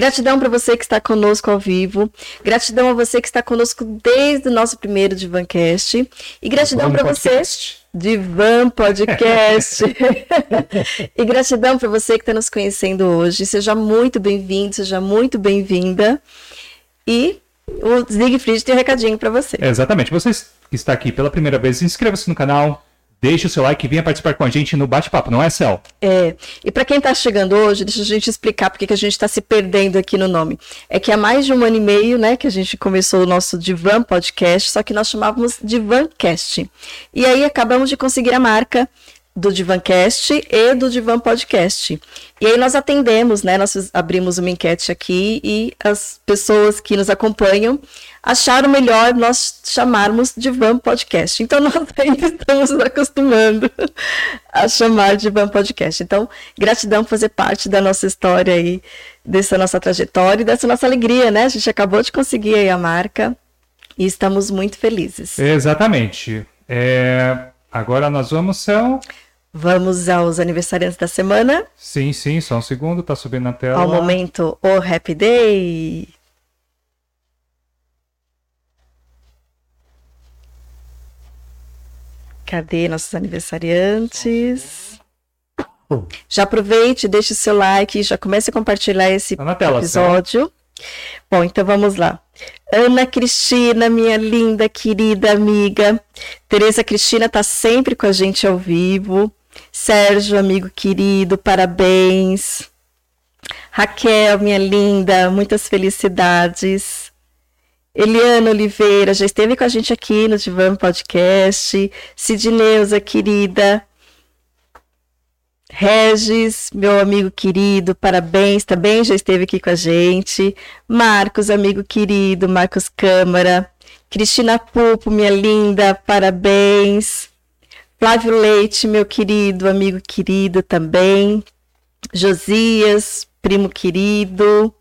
Gratidão para você que está conosco ao vivo. Gratidão a você que está conosco desde o nosso primeiro Divancast. E gratidão para você. Divan Podcast. e gratidão para você que está nos conhecendo hoje. Seja muito bem-vindo, seja muito bem-vinda. E o Siegfried tem um recadinho para você. É, exatamente. Você que está aqui pela primeira vez, inscreva-se no canal, Deixe o seu like e venha participar com a gente no bate-papo, não é, Cel? É. E para quem está chegando hoje, deixa a gente explicar porque que a gente está se perdendo aqui no nome. É que há mais de um ano e meio, né, que a gente começou o nosso Divan Podcast, só que nós chamávamos Divancast. E aí acabamos de conseguir a marca do Divancast e do Divan Podcast. E aí nós atendemos, né? Nós abrimos uma enquete aqui e as pessoas que nos acompanham acharam melhor nós chamarmos Divan Podcast. Então nós ainda estamos acostumando a chamar Divan Podcast. Então, gratidão por fazer parte da nossa história aí, dessa nossa trajetória e dessa nossa alegria, né? A gente acabou de conseguir aí a marca e estamos muito felizes. Exatamente. É... Agora nós vamos, Céu. Vamos aos aniversariantes da semana. Sim, sim, só um segundo, tá subindo na tela. Ao momento, o Happy Day. Cadê nossos aniversariantes? Já aproveite, deixe o seu like, já comece a compartilhar esse tá tela, episódio. Bom, então vamos lá. Ana Cristina, minha linda, querida amiga. Tereza Cristina está sempre com a gente ao vivo. Sérgio, amigo querido, parabéns. Raquel, minha linda, muitas felicidades. Eliana Oliveira já esteve com a gente aqui no Divan Podcast. Sidneuza, querida. Regis, meu amigo querido, parabéns, também já esteve aqui com a gente. Marcos, amigo querido, Marcos Câmara. Cristina Pupo, minha linda, parabéns. Flávio Leite, meu querido, amigo querido também. Josias, primo querido.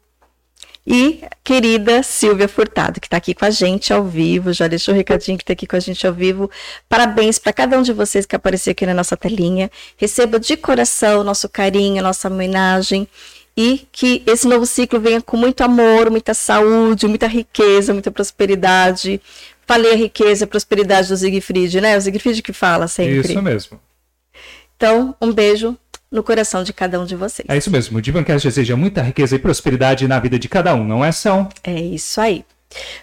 E querida Silvia Furtado, que está aqui com a gente ao vivo, já deixou o recadinho que está aqui com a gente ao vivo. Parabéns para cada um de vocês que apareceu aqui na nossa telinha. Receba de coração nosso carinho, nossa homenagem e que esse novo ciclo venha com muito amor, muita saúde, muita riqueza, muita prosperidade. Falei a riqueza, a prosperidade do Siegfried, né? O Siegfried que fala sempre. Isso mesmo. Então, um beijo no coração de cada um de vocês. É isso mesmo. O Divancast deseja muita riqueza e prosperidade na vida de cada um, não é, São? É isso aí.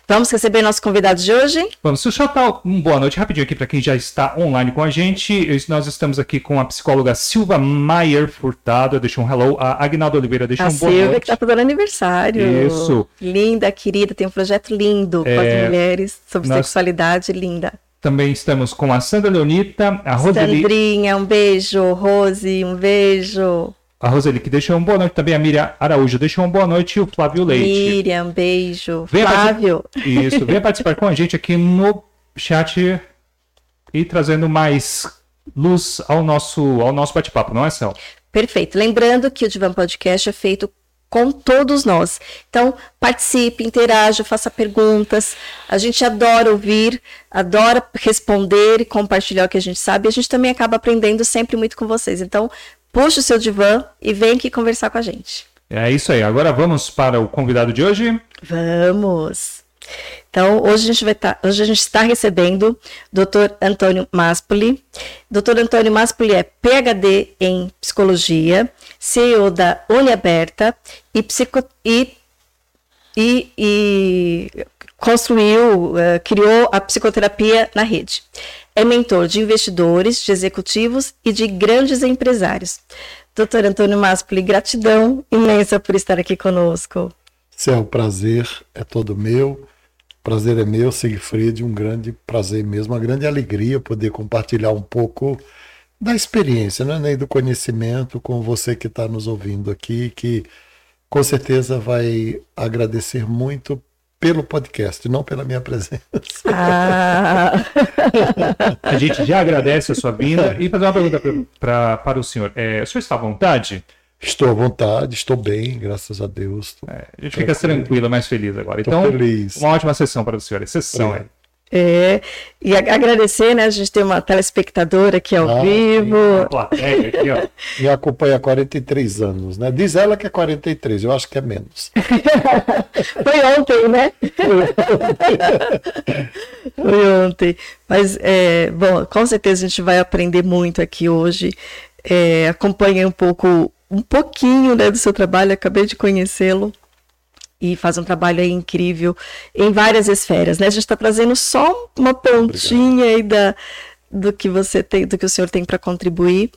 Vamos receber nosso convidado de hoje? Vamos. Eu dar uma boa noite rapidinho aqui para quem já está online com a gente. Nós estamos aqui com a psicóloga Silva Maier Furtado. Deixa um hello. A Agnaldo Oliveira deixa a um boa Silvia noite. que está fazendo aniversário. Isso. Linda, querida. Tem um projeto lindo é... com as mulheres sobre nós... sexualidade. Linda. Também estamos com a Sandra Leonita, a Roseli. Sandrinha, um beijo. Rose, um beijo. A Roseli, que deixou uma boa noite também. A Miriam Araújo deixou uma boa noite. E o Flávio Leite. Miriam, beijo. Venha Flávio. Isso, venha participar com a gente aqui no chat e trazendo mais luz ao nosso, ao nosso bate-papo, não é, Céu? Perfeito. Lembrando que o Divan Podcast é feito com todos nós. Então, participe, interaja, faça perguntas. A gente adora ouvir, adora responder e compartilhar o que a gente sabe. E a gente também acaba aprendendo sempre muito com vocês. Então, puxa o seu divã e vem aqui conversar com a gente. É isso aí. Agora vamos para o convidado de hoje? Vamos. Então, hoje a gente vai tá, hoje a gente está recebendo Dr. Antônio Maspoli. Dr. Antônio Maspoli é PhD em psicologia, CEO da Uniaberta e, psico, e, e, e construiu, uh, criou a psicoterapia na rede. É mentor de investidores, de executivos e de grandes empresários. Doutor Antônio Maspoli, gratidão imensa por estar aqui conosco. Um prazer, é todo meu. Prazer é meu, Siegfried, um grande prazer mesmo, uma grande alegria poder compartilhar um pouco da experiência, né, nem do conhecimento com você que está nos ouvindo aqui, que com certeza vai agradecer muito pelo podcast, não pela minha presença. Ah. a gente já agradece a sua vinda e fazer uma pergunta pra, pra, para o senhor. É, o senhor está à vontade? Estou à vontade, estou bem, graças a Deus. É, a gente fica tranquilo, mais feliz agora. Então, feliz. uma ótima sessão para o senhor. Sessão, é. É, e agradecer, né? A gente tem uma telespectadora aqui ao ah, vivo. Plateia aqui, ó. Me acompanha há 43 anos, né? Diz ela que é 43, eu acho que é menos. Foi ontem, né? Foi ontem. Mas, é, bom, com certeza a gente vai aprender muito aqui hoje. É, acompanhei um pouco, um pouquinho né, do seu trabalho, acabei de conhecê-lo e faz um trabalho incrível em várias esferas, né? A gente está trazendo só uma pontinha Obrigado. aí da, do que você tem, do que o senhor tem para contribuir.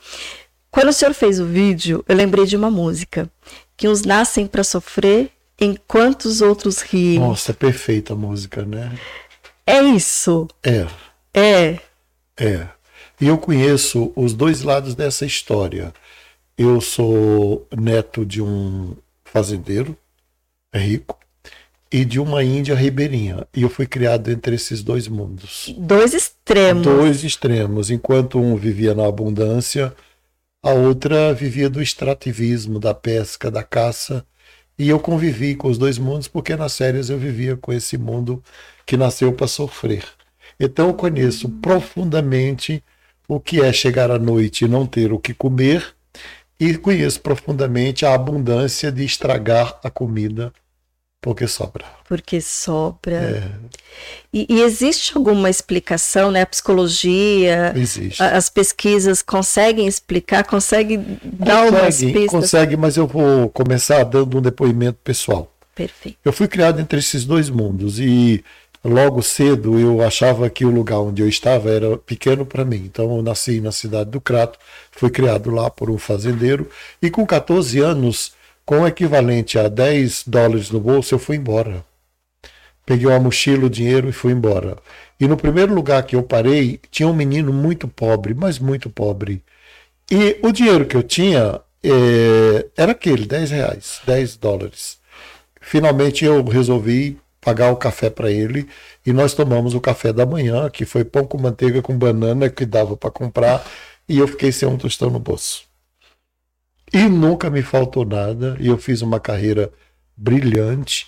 Quando o senhor fez o vídeo, eu lembrei de uma música que uns nascem para sofrer enquanto os outros riem. Nossa, é perfeita a música, né? É isso. É. É. É. E eu conheço os dois lados dessa história. Eu sou neto de um fazendeiro rico e de uma Índia ribeirinha. E eu fui criado entre esses dois mundos. Dois extremos. Dois extremos. Enquanto um vivia na abundância, a outra vivia do extrativismo, da pesca, da caça. E eu convivi com os dois mundos porque nas férias eu vivia com esse mundo que nasceu para sofrer. Então eu conheço profundamente o que é chegar à noite e não ter o que comer e conheço profundamente a abundância de estragar a comida porque sobra. Porque sobra. É. E, e, existe alguma explicação, né? A psicologia, existe. A, as pesquisas conseguem explicar, conseguem dar consegue, umas pistas? Consegue, mas eu vou começar dando um depoimento pessoal. Perfeito. Eu fui criado entre esses dois mundos e logo cedo eu achava que o lugar onde eu estava era pequeno para mim. Então eu nasci na cidade do Crato, fui criado lá por um fazendeiro e com 14 anos, com o equivalente a 10 dólares no bolso, eu fui embora. Peguei uma mochila, o dinheiro e fui embora. E no primeiro lugar que eu parei, tinha um menino muito pobre, mas muito pobre. E o dinheiro que eu tinha é, era aquele, 10 reais, 10 dólares. Finalmente eu resolvi pagar o café para ele e nós tomamos o café da manhã, que foi pão com manteiga com banana que dava para comprar, e eu fiquei sem um tostão no bolso. E nunca me faltou nada, e eu fiz uma carreira brilhante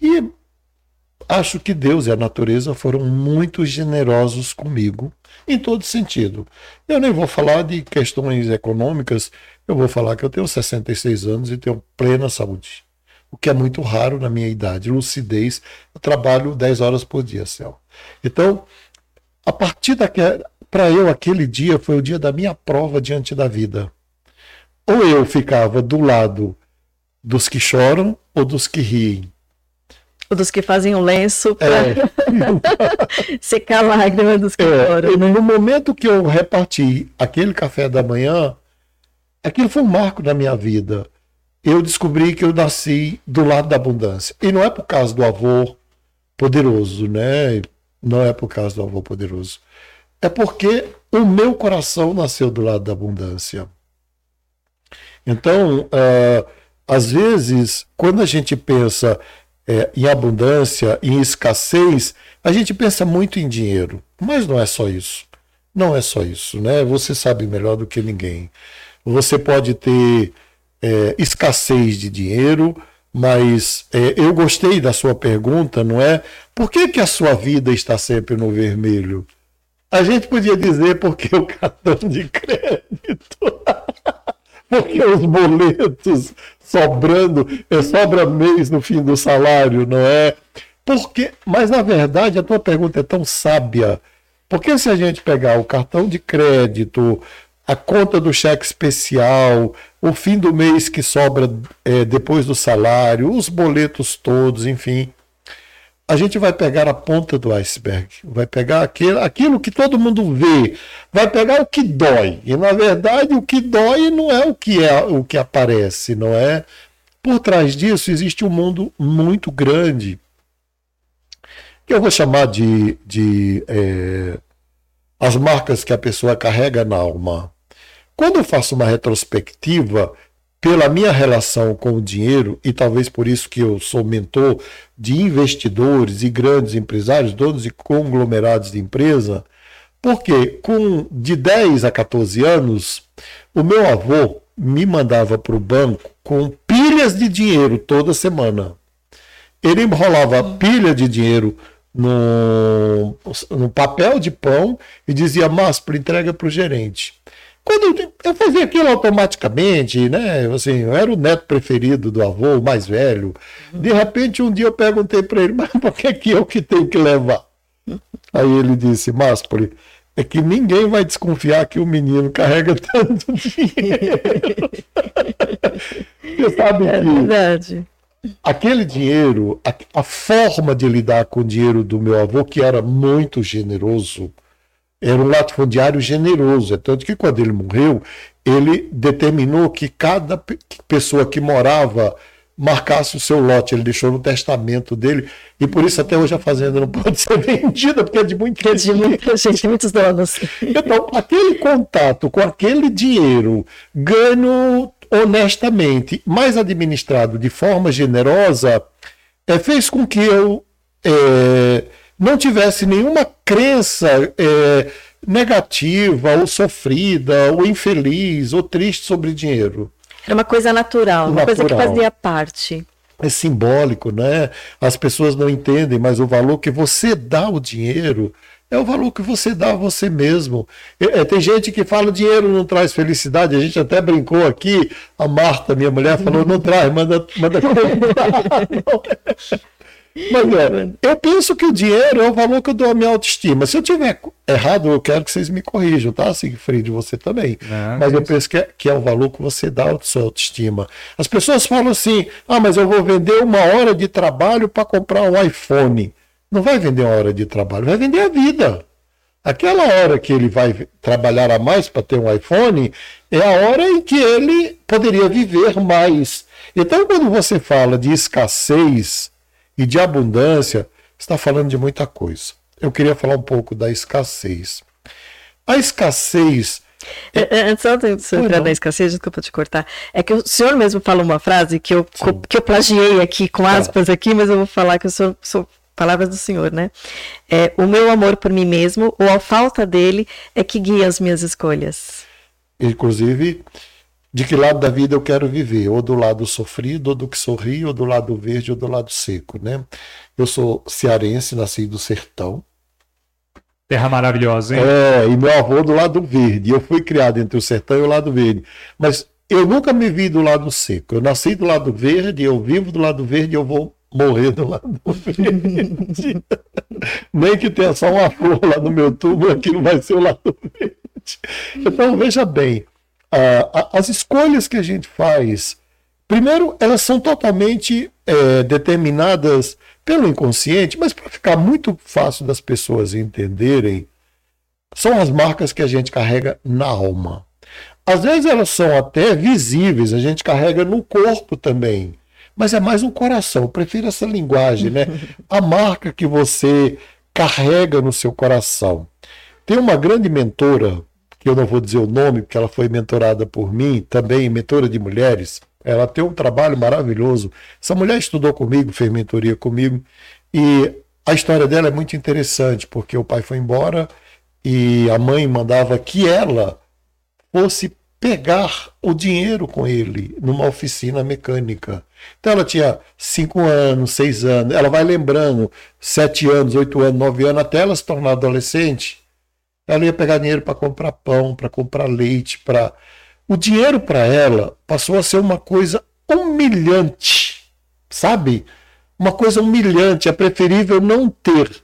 e acho que Deus e a natureza foram muito generosos comigo em todo sentido. Eu nem vou falar de questões econômicas, eu vou falar que eu tenho 66 anos e tenho plena saúde o que é muito raro na minha idade. Lucidez, eu trabalho 10 horas por dia, Céu. Então, a partir daquela. Para eu, aquele dia foi o dia da minha prova diante da vida. Ou eu ficava do lado dos que choram ou dos que riem. Ou dos que fazem o lenço para é. secar a lágrima dos que é. choram. Né? No momento que eu reparti aquele café da manhã, aquilo foi um marco da minha vida eu descobri que eu nasci do lado da abundância. E não é por causa do avô poderoso, né? Não é por causa do avô poderoso. É porque o meu coração nasceu do lado da abundância. Então, uh, às vezes, quando a gente pensa é, em abundância, em escassez, a gente pensa muito em dinheiro. Mas não é só isso. Não é só isso, né? Você sabe melhor do que ninguém. Você pode ter é, escassez de dinheiro, mas é, eu gostei da sua pergunta, não é? Por que, que a sua vida está sempre no vermelho? A gente podia dizer porque o cartão de crédito, porque os boletos sobrando, é, sobra mês no fim do salário, não é? Porque, mas na verdade a tua pergunta é tão sábia. Porque se a gente pegar o cartão de crédito, a conta do cheque especial, o fim do mês que sobra é, depois do salário, os boletos todos, enfim. A gente vai pegar a ponta do iceberg, vai pegar aquilo, aquilo que todo mundo vê, vai pegar o que dói. E na verdade o que dói não é o que é o que aparece, não é? Por trás disso existe um mundo muito grande que eu vou chamar de, de é, as marcas que a pessoa carrega na alma. Quando eu faço uma retrospectiva pela minha relação com o dinheiro, e talvez por isso que eu sou mentor de investidores e grandes empresários, donos de conglomerados de empresa, porque com de 10 a 14 anos, o meu avô me mandava para o banco com pilhas de dinheiro toda semana. Ele enrolava pilha de dinheiro no, no papel de pão e dizia, Márcio, entrega para o gerente. Quando eu, eu fazia aquilo automaticamente, né? Assim, eu era o neto preferido do avô, o mais velho. De repente, um dia eu perguntei para ele, mas por que, que eu que tenho que levar? Aí ele disse, Máspoli, é que ninguém vai desconfiar que o menino carrega tanto dinheiro. Você sabe É que verdade. aquele dinheiro, a, a forma de lidar com o dinheiro do meu avô, que era muito generoso, era um latifundiário generoso. É tanto que quando ele morreu, ele determinou que cada pe- pessoa que morava marcasse o seu lote. Ele deixou no testamento dele. E por isso até hoje a fazenda não pode ser vendida, porque é de muito Que é de muita gente, muitos donos. então, aquele contato com aquele dinheiro ganho honestamente, mais administrado de forma generosa, eh, fez com que eu eh, não tivesse nenhuma crença eh, negativa, ou sofrida, ou infeliz, ou triste sobre dinheiro. Era uma coisa natural, uma coisa que Natural. fazia parte. É simbólico, né? As pessoas não entendem, mas o valor que você dá ao dinheiro é o valor que você dá a você mesmo. É, é, tem gente que fala dinheiro não traz felicidade. A gente até brincou aqui. A Marta, minha mulher, falou não traz, manda, manda comprar. Mas é, eu penso que o dinheiro é o valor que eu dou à minha autoestima. Se eu tiver errado, eu quero que vocês me corrijam, tá, Sigfried? Você também. Não, mas que eu penso que é, que é o valor que você dá à sua autoestima. As pessoas falam assim: ah, mas eu vou vender uma hora de trabalho para comprar um iPhone. Não vai vender uma hora de trabalho, vai vender a vida. Aquela hora que ele vai trabalhar a mais para ter um iPhone é a hora em que ele poderia viver mais. Então, quando você fala de escassez e de abundância, está falando de muita coisa. Eu queria falar um pouco da escassez. A escassez É, é, Antes só de você Pois entrar na escassez, desculpa te cortar. É que o senhor mesmo falou uma frase que eu, que eu plagiei aqui, com aspas aqui, mas eu vou falar que eu sou, sou palavras do senhor, né? É, o meu amor por mim mesmo, ou a falta dele, é que guia as minhas escolhas. Inclusive, de que lado da vida eu quero viver? Ou do lado sofrido, ou do que sorri, ou do lado verde, ou do lado seco, né? Eu sou cearense, nasci do sertão. Terra maravilhosa, hein? É, e meu avô do lado verde. Eu fui criado entre o sertão e o lado verde. Mas eu nunca me vi do lado seco. Eu nasci do lado verde, eu vivo do lado verde, eu vou morrer do lado verde. Nem que tenha só uma flor lá no meu tubo, aquilo vai ser o lado verde. Então, veja bem, a- a- as escolhas que a gente faz, primeiro, elas são totalmente é, determinadas pelo inconsciente, mas para ficar muito fácil das pessoas entenderem, são as marcas que a gente carrega na alma. Às vezes elas são até visíveis, a gente carrega no corpo também. Mas é mais um coração. Eu prefiro essa linguagem, né? A marca que você carrega no seu coração. Tem uma grande mentora, que eu não vou dizer o nome, porque ela foi mentorada por mim, também mentora de mulheres. Ela tem um trabalho maravilhoso. Essa mulher estudou comigo, fez mentoria comigo. E a história dela é muito interessante, porque o pai foi embora e a mãe mandava que ela fosse pegar o dinheiro com ele numa oficina mecânica. Então ela tinha cinco anos, seis anos, ela vai lembrando, sete anos, oito anos, nove anos, até ela se tornar adolescente. Ela ia pegar dinheiro para comprar pão, para comprar leite, para. O dinheiro para ela passou a ser uma coisa humilhante, sabe? Uma coisa humilhante. É preferível não ter.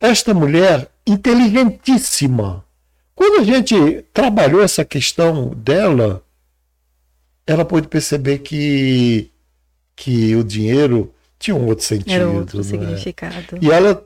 Esta mulher, inteligentíssima, quando a gente trabalhou essa questão dela, ela pôde perceber que, que o dinheiro tinha um outro sentido. Era outro né? significado. E ela,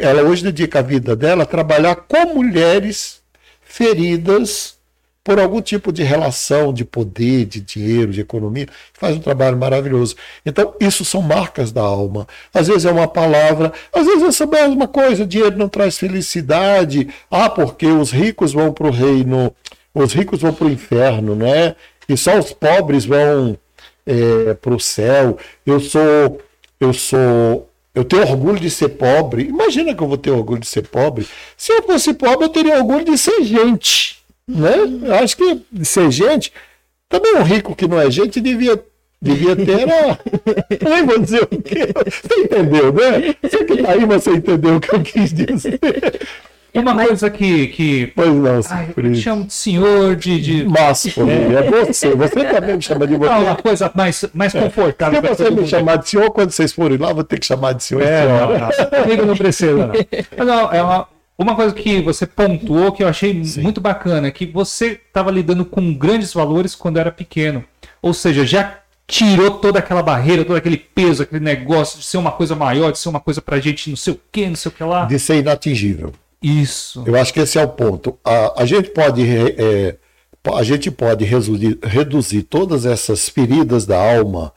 ela hoje dedica a vida dela a trabalhar com mulheres feridas por algum tipo de relação de poder, de dinheiro, de economia. Faz um trabalho maravilhoso. Então, isso são marcas da alma. Às vezes é uma palavra, às vezes é essa mesma coisa: dinheiro não traz felicidade. Ah, porque os ricos vão para o reino, os ricos vão para o inferno, né? E só os pobres vão para o céu. Eu sou, eu sou, eu tenho orgulho de ser pobre. Imagina que eu vou ter orgulho de ser pobre. Se eu fosse pobre, eu teria orgulho de ser gente, né? Eu acho que ser gente, também um rico que não é gente devia Devia ter. Ai, vou dizer o quê? Você entendeu, né? Você que tá aí, mas você entendeu o que eu quis dizer. Uma coisa que. que... Pois não, Ai, eu te chamo de senhor, de. de... Máximo, é você. Você também me chama de você. Não, uma coisa mais, mais confortável. Se você me mundo. chamar de senhor, quando vocês forem lá, eu vou ter que chamar de senhor. É, senhora. não, não. Comigo não precisa, não. Mas não, é uma, uma coisa que você pontuou que eu achei Sim. muito bacana, é que você estava lidando com grandes valores quando era pequeno. Ou seja, já tirou toda aquela barreira, todo aquele peso, aquele negócio de ser uma coisa maior, de ser uma coisa pra gente não sei o que, não sei o que lá. De ser inatingível. Isso. Eu acho que esse é o ponto. A, a gente pode, é, a gente pode reduzir, reduzir todas essas feridas da alma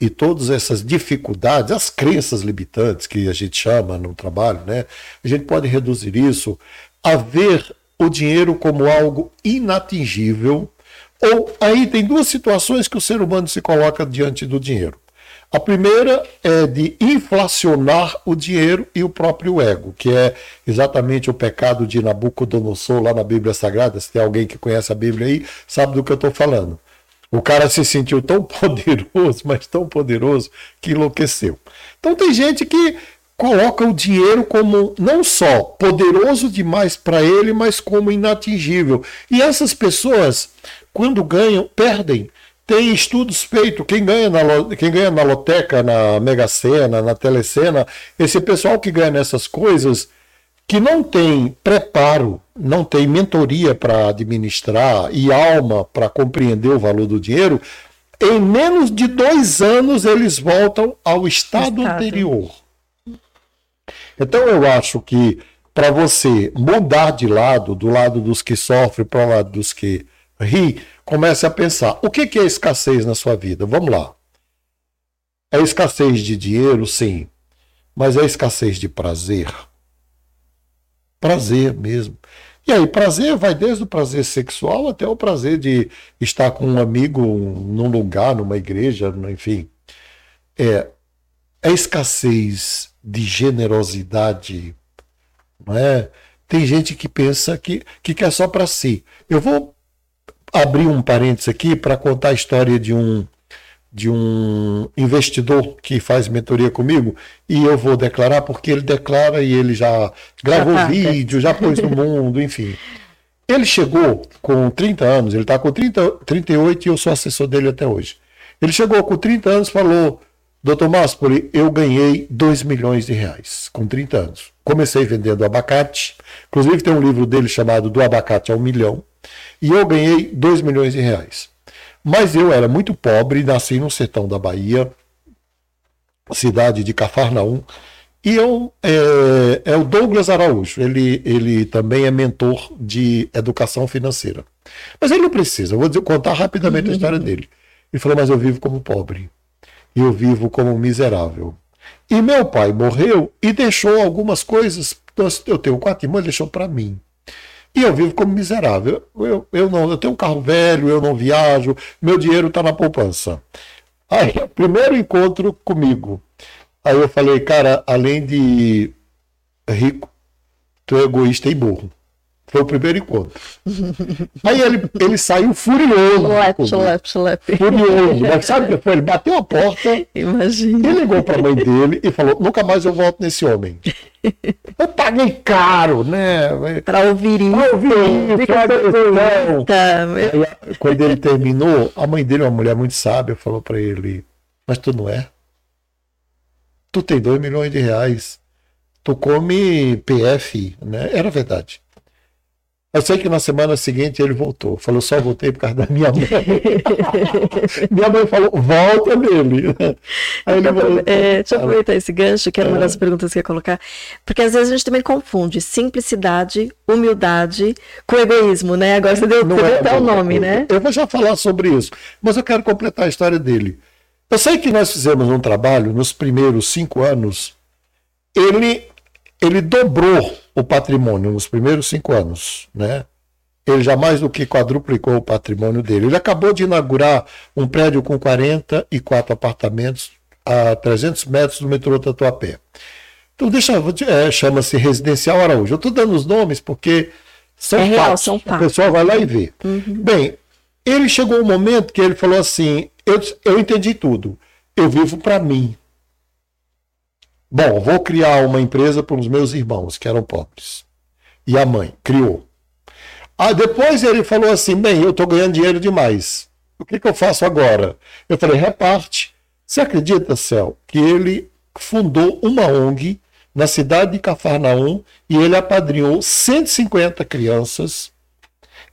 e todas essas dificuldades, as crenças limitantes que a gente chama no trabalho, né? A gente pode reduzir isso a ver o dinheiro como algo inatingível. Ou aí tem duas situações que o ser humano se coloca diante do dinheiro. A primeira é de inflacionar o dinheiro e o próprio ego, que é exatamente o pecado de Nabucodonosor lá na Bíblia Sagrada. Se tem alguém que conhece a Bíblia aí, sabe do que eu estou falando. O cara se sentiu tão poderoso, mas tão poderoso, que enlouqueceu. Então tem gente que coloca o dinheiro como não só poderoso demais para ele, mas como inatingível. E essas pessoas, quando ganham, perdem. Tem estudos feitos, quem ganha, na, quem ganha na loteca, na Mega Sena, na Telecena, esse pessoal que ganha nessas coisas, que não tem preparo, não tem mentoria para administrar e alma para compreender o valor do dinheiro, em menos de dois anos eles voltam ao estado, Estado. anterior. Então eu acho que para você mudar de lado, do lado dos que sofrem para o lado dos que ri, comece a pensar: o que é escassez na sua vida? Vamos lá. É escassez de dinheiro, sim, mas é escassez de prazer. Prazer mesmo. E aí, prazer vai desde o prazer sexual até o prazer de estar com um amigo num lugar, numa igreja, enfim. É, é escassez de generosidade, não é? Tem gente que pensa que, que quer só para si. Eu vou abrir um parênteses aqui para contar a história de um de um investidor que faz mentoria comigo e eu vou declarar porque ele declara e ele já gravou tá, vídeo, já pôs no mundo, enfim. Ele chegou com 30 anos, ele está com 30, 38 e eu sou assessor dele até hoje. Ele chegou com 30 anos e falou: Doutor Maspoli, eu ganhei 2 milhões de reais com 30 anos. Comecei vendendo abacate, inclusive tem um livro dele chamado Do Abacate ao Milhão, e eu ganhei 2 milhões de reais. Mas eu era muito pobre, nasci no sertão da Bahia, cidade de Cafarnaum, e eu, é, é o Douglas Araújo, ele, ele também é mentor de educação financeira. Mas ele não precisa, eu vou contar rapidamente a história dele. Ele falou, mas eu vivo como pobre, eu vivo como miserável. E meu pai morreu e deixou algumas coisas, eu tenho quatro irmãos, ele deixou para mim. E eu vivo como miserável. Eu, eu não, eu tenho um carro velho, eu não viajo, meu dinheiro está na poupança. Aí, primeiro encontro comigo. Aí eu falei, cara, além de rico, tu é egoísta e burro. Foi o primeiro encontro. Aí ele, ele saiu furioso. Comigo. chulep, chulep. Furioso. Mas sabe o que foi? Ele bateu a porta, Imagina. ele ligou para a mãe dele e falou: nunca mais eu volto nesse homem. Eu paguei caro, né? Para ouvir isso. Eu vi isso. Tá, meu- quando ele terminou, a mãe dele, uma mulher muito sábia, falou para ele: Mas tu não é? Tu tem 2 milhões de reais. Tu come PF, né? Era verdade. Eu sei que na semana seguinte ele voltou. Falou, só voltei por causa da minha mãe. minha mãe falou, volta nele. Aí ele falou, É, deixa eu aproveitar esse gancho, que era uma das perguntas que eu ia colocar. Porque às vezes a gente também confunde simplicidade, humildade com egoísmo, né? Agora você deu, você é até o bom. nome, né? Eu vou já falar sobre isso, mas eu quero completar a história dele. Eu sei que nós fizemos um trabalho nos primeiros cinco anos. Ele, ele dobrou o patrimônio nos primeiros cinco anos, né? Ele já mais do que quadruplicou o patrimônio dele. Ele acabou de inaugurar um prédio com 44 apartamentos a 300 metros do metrô Tatuapé. Então, deixa é, chama-se Residencial Araújo. Eu estou dando os nomes porque são É real, fatos. são O pessoal vai lá e vê. Bem, ele chegou um momento que ele falou assim: eu, eu entendi tudo. Eu vivo para mim. Bom, vou criar uma empresa para os meus irmãos, que eram pobres. E a mãe criou. Ah, depois ele falou assim: bem, eu estou ganhando dinheiro demais. O que, que eu faço agora? Eu falei: reparte. Você acredita, Céu, que ele fundou uma ONG na cidade de Cafarnaum e ele apadrinhou 150 crianças.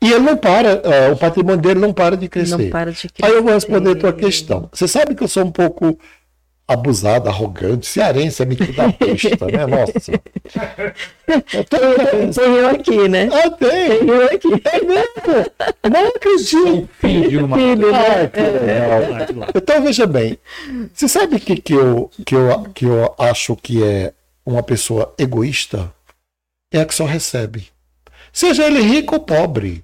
E ele não para, uh, o patrimônio dele não para de crescer. Não para de crescer. Aí eu vou responder a tua questão. Você sabe que eu sou um pouco abusado, arrogante, cearense é metido da besta, né? Nossa. Tem eu aqui, né? Ah, tem. Tem eu aqui. É mesmo. Não acredito. Filho de uma. Filho, né? Ai, que legal. Então, veja bem. Você sabe o que, que, eu, que, eu, que eu acho que é uma pessoa egoísta? É a que só recebe. Seja ele rico ou pobre.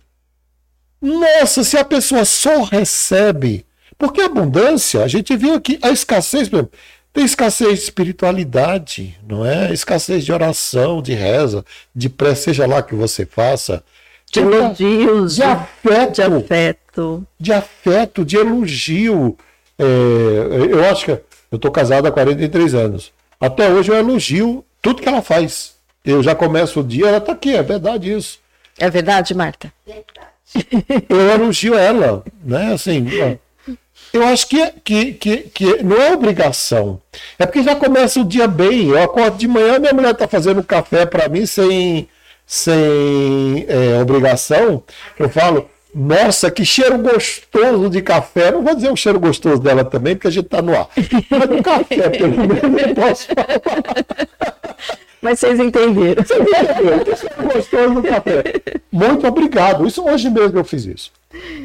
Nossa, se a pessoa só recebe porque a abundância, a gente viu aqui a escassez, por exemplo, tem escassez de espiritualidade, não é? Escassez de oração, de reza, de pré, seja lá que você faça. De elogios, de, afeto, de afeto. De afeto, de elogio. É, eu acho que eu estou casado há 43 anos. Até hoje eu elogio tudo que ela faz. Eu já começo o dia, ela está aqui, é verdade isso. É verdade, Marta? Verdade. Eu elogio ela, né? Assim, eu acho que, que, que, que não é obrigação. É porque já começa o dia bem. Eu acordo de manhã, minha mulher está fazendo café para mim sem, sem é, obrigação. Eu falo, nossa, que cheiro gostoso de café. Não vou dizer o cheiro gostoso dela também, porque a gente está no ar. Mas do café, pelo menos, eu posso falar. Mas vocês entenderam. Você entendeu? Que cheiro gostoso do café. Muito obrigado. Isso hoje mesmo eu fiz isso.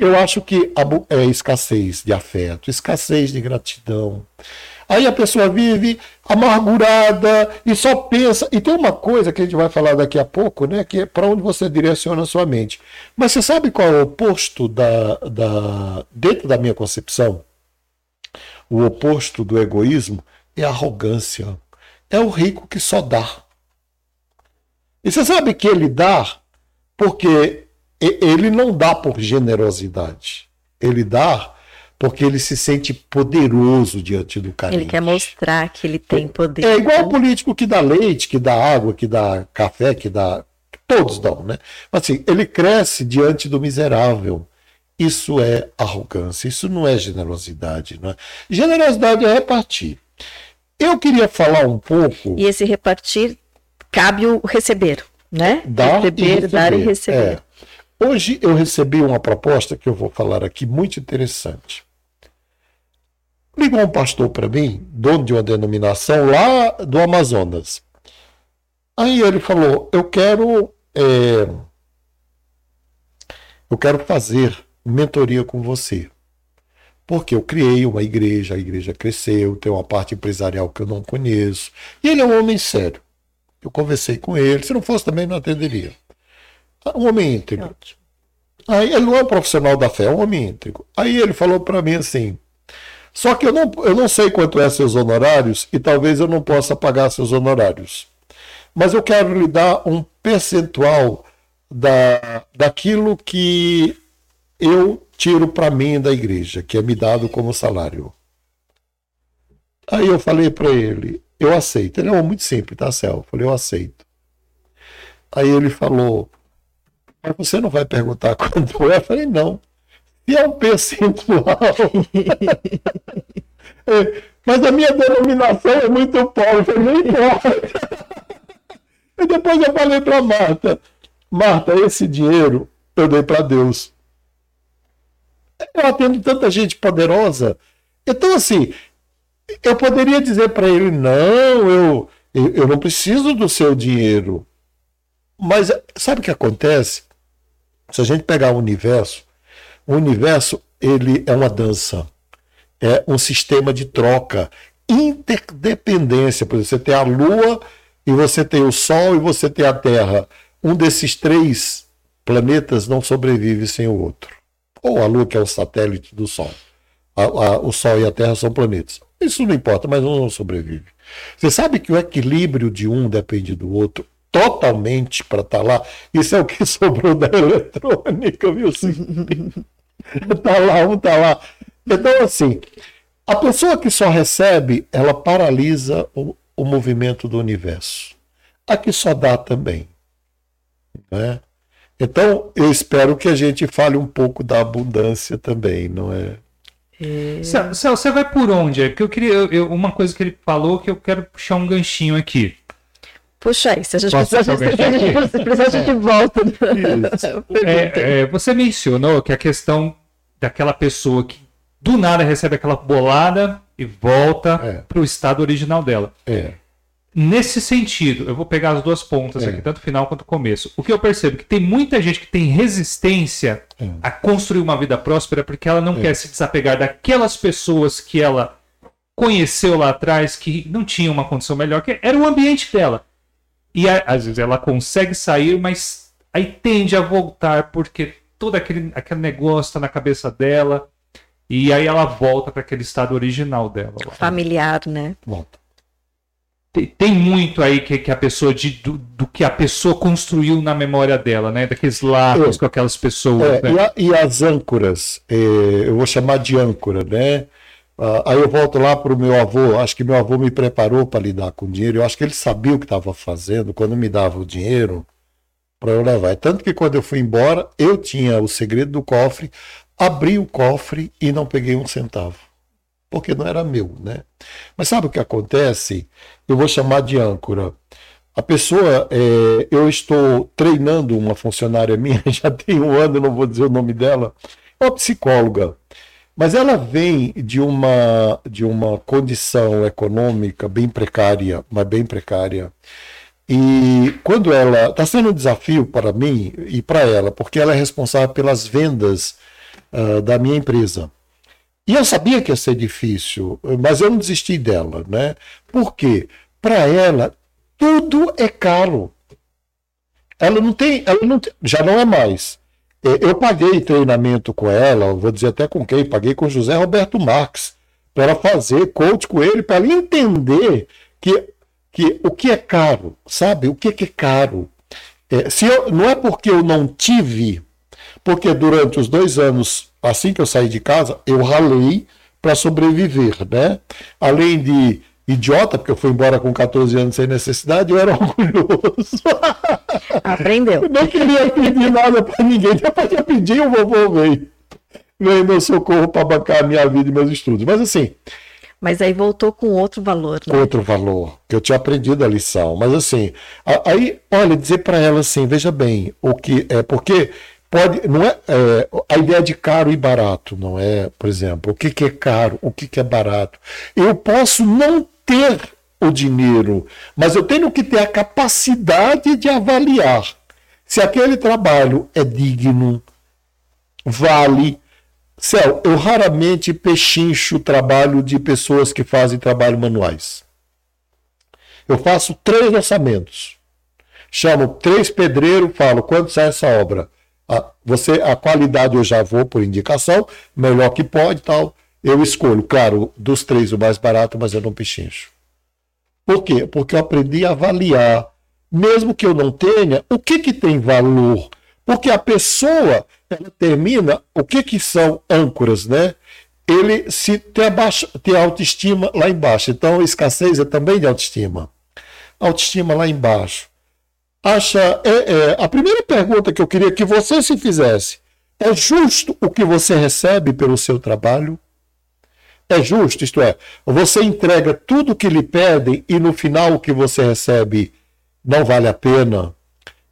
Eu acho que a, é escassez de afeto, escassez de gratidão. Aí a pessoa vive amargurada e só pensa. E tem uma coisa que a gente vai falar daqui a pouco, né? Que é para onde você direciona a sua mente. Mas você sabe qual é o oposto da, da. Dentro da minha concepção? O oposto do egoísmo é a arrogância. É o rico que só dá. E você sabe que ele dá porque ele não dá por generosidade. Ele dá porque ele se sente poderoso diante do carente. Ele quer mostrar que ele tem poder. É igual o político que dá leite, que dá água, que dá café, que dá. Todos dão, né? Mas assim, ele cresce diante do miserável. Isso é arrogância, isso não é generosidade. Não é? Generosidade é repartir. Eu queria falar um pouco. E esse repartir cabe o receber, né? Dar receber, e receber. dar e receber. É. Hoje eu recebi uma proposta que eu vou falar aqui muito interessante. Ligou um pastor para mim, dono de uma denominação lá do Amazonas. Aí ele falou: Eu quero, é, eu quero fazer mentoria com você. Porque eu criei uma igreja, a igreja cresceu, tem uma parte empresarial que eu não conheço. E ele é um homem sério. Eu conversei com ele, se não fosse também não atenderia. Um homem íntegro. Aí ele não é um profissional da fé, é um homem íntegro. Aí ele falou para mim assim: só que eu não, eu não sei quanto é seus honorários e talvez eu não possa pagar seus honorários. Mas eu quero lhe dar um percentual da, daquilo que eu tiro para mim da igreja, que é me dado como salário. Aí eu falei para ele, eu aceito. Ele é muito simples, tá, Céu? Eu falei, eu aceito. Aí ele falou, mas você não vai perguntar quanto é? Eu falei, não. E é um percentual. é, mas a minha denominação é muito pobre, não importa. e depois eu falei para Marta, Marta, esse dinheiro eu dei para Deus. Eu atendo tanta gente poderosa. Então, assim, eu poderia dizer para ele, não, eu, eu não preciso do seu dinheiro. Mas sabe o que acontece? Se a gente pegar o universo, o universo ele é uma dança, é um sistema de troca, interdependência. Por exemplo, você tem a Lua e você tem o Sol e você tem a Terra. Um desses três planetas não sobrevive sem o outro. Ou a Lua, que é o satélite do Sol. A, a, o Sol e a Terra são planetas. Isso não importa, mas um não sobrevive. Você sabe que o equilíbrio de um depende do outro totalmente para estar tá lá. Isso é o que sobrou da eletrônica, viu? Está lá, um está lá Então, assim, a pessoa que só recebe, ela paralisa o, o movimento do universo. A que só dá também. Né? Então, eu espero que a gente fale um pouco da abundância também, não é? Céu, Céu, você vai por onde? É porque eu queria. eu- eu- uma coisa que ele falou que eu quero puxar um ganchinho aqui. Puxa aí, se a gente Posso precisar, a gente, volta. É, é, você mencionou que a questão daquela pessoa que do nada recebe aquela bolada e volta É. para o estado original dela. É. Nesse sentido, eu vou pegar as duas pontas É. aqui, tanto o final quanto o começo. O que eu percebo é que tem muita gente que tem resistência É. a construir uma vida próspera porque ela não quer se desapegar daquelas pessoas que ela conheceu lá atrás que não tinham uma condição melhor, que era o ambiente dela. E a- às vezes ela consegue sair, mas aí tende a voltar porque todo aquele, aquele negócio está na cabeça dela. E aí ela volta para aquele estado original dela. lá. Familiar, né? Volta. Tem, tem muito aí que, que a pessoa de, do, do que a pessoa construiu na memória dela, né? Daqueles laços É. com aquelas pessoas. É, né? e, a- e as âncoras, é, eu vou chamar de âncora, né? Ah, aí eu volto lá para o meu avô, acho que meu avô me preparou para lidar com dinheiro, eu acho que ele sabia o que estava fazendo quando me dava o dinheiro para eu levar. Tanto que quando eu fui embora, eu tinha o segredo do cofre, abri o cofre e não peguei um centavo, porque não era meu, né? Mas sabe o que acontece? Eu vou chamar de âncora. A pessoa, é, eu estou treinando uma funcionária minha, já tem um ano, não vou dizer o nome dela, é uma psicóloga. Mas ela vem de uma, de uma condição econômica bem precária, mas bem precária. E quando ela. Está sendo um desafio para mim e para ela, porque ela é responsável pelas vendas ah, da minha empresa. E eu sabia que ia ser difícil, mas eu não desisti dela, né? Por quê? Para ela, tudo é caro. Ela não tem, ela não tem- já não é mais. É, Eu paguei treinamento com ela, vou dizer até com quem, paguei com José Roberto Marques, para ela fazer coach com ele, para ela entender que, que o que é caro, sabe? O que, que é caro. É, se eu, não é porque eu não tive, porque durante os dois anos, assim que eu saí de casa, eu ralei para sobreviver, né? Além de idiota, porque eu fui embora com 14 anos sem necessidade, eu era orgulhoso. Aprendeu. Eu não queria pedir nada para ninguém, depois eu pedi, o vovô veio. Veio meu socorro para bancar a minha vida e meus estudos. Mas assim, Mas aí voltou com outro valor, né? outro valor, que eu tinha aprendido a lição. Mas assim, aí, olha, dizer para ela assim, veja bem, o que é, porque pode, não é, é, a ideia de caro e barato, não é, por exemplo, o que, que é caro, o que, que é barato. Eu posso não ter o dinheiro, mas eu tenho que ter a capacidade de avaliar se aquele trabalho é digno, vale. Céu, eu raramente pechincho o trabalho de pessoas que fazem trabalho manuais. Eu faço três orçamentos. Chamo três pedreiros, falo quanto sai essa obra. A, você, a qualidade eu já vou por indicação, melhor que pode tal. Eu escolho, claro, dos três o mais barato, mas eu não pechincho. Por quê? Porque eu aprendi a avaliar, mesmo que eu não tenha, o que, que tem valor. Porque a pessoa, ela termina, o que, que são âncoras, né? Ele se tem, abaixa, tem autoestima lá embaixo. Então, escassez é também de autoestima. Autoestima lá embaixo. Acha. É, é, a primeira pergunta que eu queria que você se fizesse: é justo o que você recebe pelo seu trabalho? É justo, isto é, você entrega tudo o que lhe pedem e no final o que você recebe não vale a pena?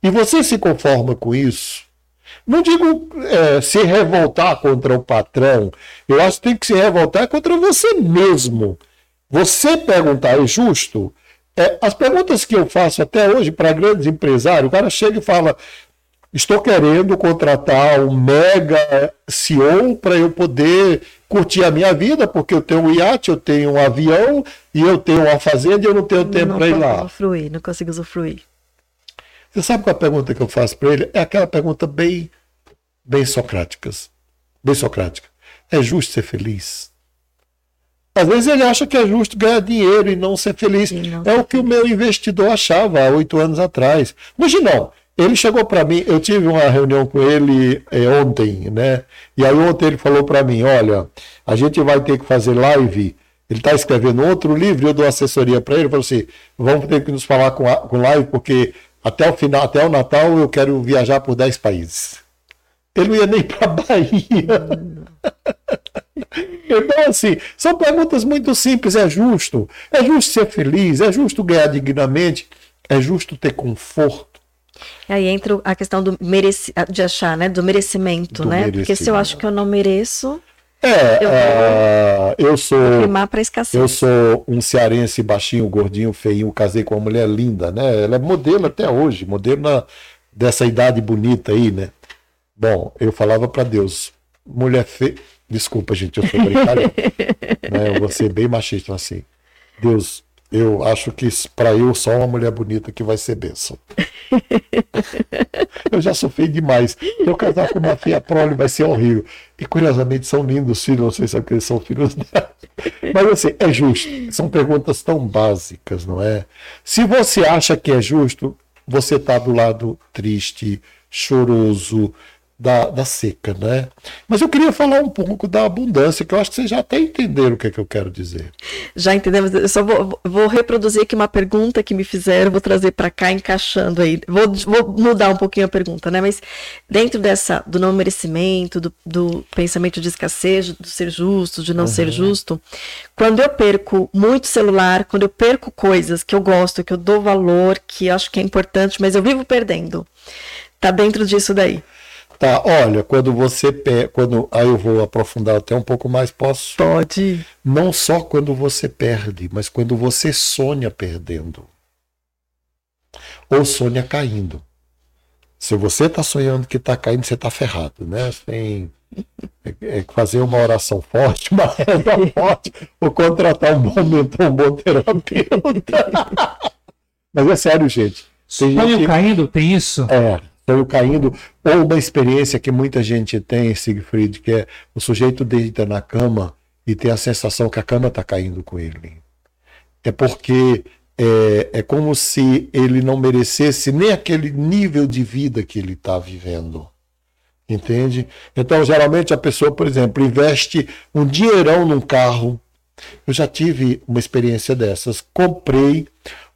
E você se conforma com isso? Não digo é, se revoltar contra o patrão, eu acho que tem que se revoltar contra você mesmo. Você perguntar, é justo? É, as perguntas que eu faço até hoje para grandes empresários, o cara chega e fala: Estou querendo contratar um mega CEO para eu poder curtir a minha vida, porque eu tenho um iate, eu tenho um avião e eu tenho uma fazenda e eu não tenho tempo não para ir consigo lá. usufruir, não consigo usufruir. Você sabe qual é a pergunta que eu faço para ele? É aquela pergunta bem, bem socráticas. Bem socrática. É justo ser feliz? Às vezes ele acha que é justo ganhar dinheiro e não ser feliz. Não é ser o que o meu investidor achava há oito anos atrás. Hoje não. Ele chegou para mim, eu tive uma reunião com ele é, ontem, né? E aí ontem ele falou para mim, olha, a gente vai ter que fazer live. Ele está escrevendo outro livro, eu dou assessoria para ele, ele falou assim, vamos ter que nos falar com, a, com live, porque até o final, até o Natal, eu quero viajar por 10 países. Ele não ia nem para Bahia. Então, assim, são perguntas muito simples. É justo? É justo ser feliz? É justo ganhar dignamente? É justo ter conforto? Aí entra a questão do mereci... de achar, né? Do merecimento, do né? Merecimento. Porque se eu acho que eu não mereço. É, eu, uh, eu sou. Eu sou um cearense baixinho, gordinho, feinho, casei com uma mulher linda, né? Ela é modelo até hoje, modelo na, dessa idade bonita aí, né? Bom, eu falava para Deus, mulher feia. Desculpa, gente, eu sou brincadeira. né? Eu vou ser bem machista assim. Deus, eu acho que para eu só uma mulher bonita que vai ser bênção. eu já sofri demais. Eu casar com uma feia prole vai ser horrível. E curiosamente são lindos filhos, não sei se é eles são filhos dela. Mas assim, é justo. São perguntas tão básicas, não é? Se você acha que é justo, você está do lado triste, choroso, da, da seca, né? Mas eu queria falar um pouco da abundância, que eu acho que vocês já até entenderam o que, é que eu quero dizer. Já entendemos. Eu só vou, vou reproduzir aqui uma pergunta que me fizeram, vou trazer para cá, encaixando aí. Vou, vou, mudar um pouquinho a pergunta, né? Mas dentro dessa do não merecimento, do, do pensamento de escassez, do ser justo, de não uhum. ser justo, quando eu perco muito celular, quando eu perco coisas que eu gosto, que eu dou valor, que acho que é importante, mas eu vivo perdendo. Tá dentro disso daí. Tá, olha, quando você perde, quando aí eu vou aprofundar até um pouco mais, posso? Pode. Não só quando você perde, mas quando você sonha perdendo. Ou sonha caindo. Se você está sonhando que está caindo, você está ferrado, né? Tem é, é fazer uma oração forte, uma reza forte, ou contratar um bom mentor, um bom terapeuta. Mas é sério, gente. Sonho gente... caindo, tem isso? É. Sonho caindo, ou uma experiência que muita gente tem, Siegfried, que é o sujeito deita na cama e tem a sensação que a cama está caindo com ele. É porque é, é como se ele não merecesse nem aquele nível de vida que ele está vivendo. Entende? Então, geralmente, a pessoa, por exemplo, investe um dinheirão num carro. Eu já tive uma experiência dessas. Comprei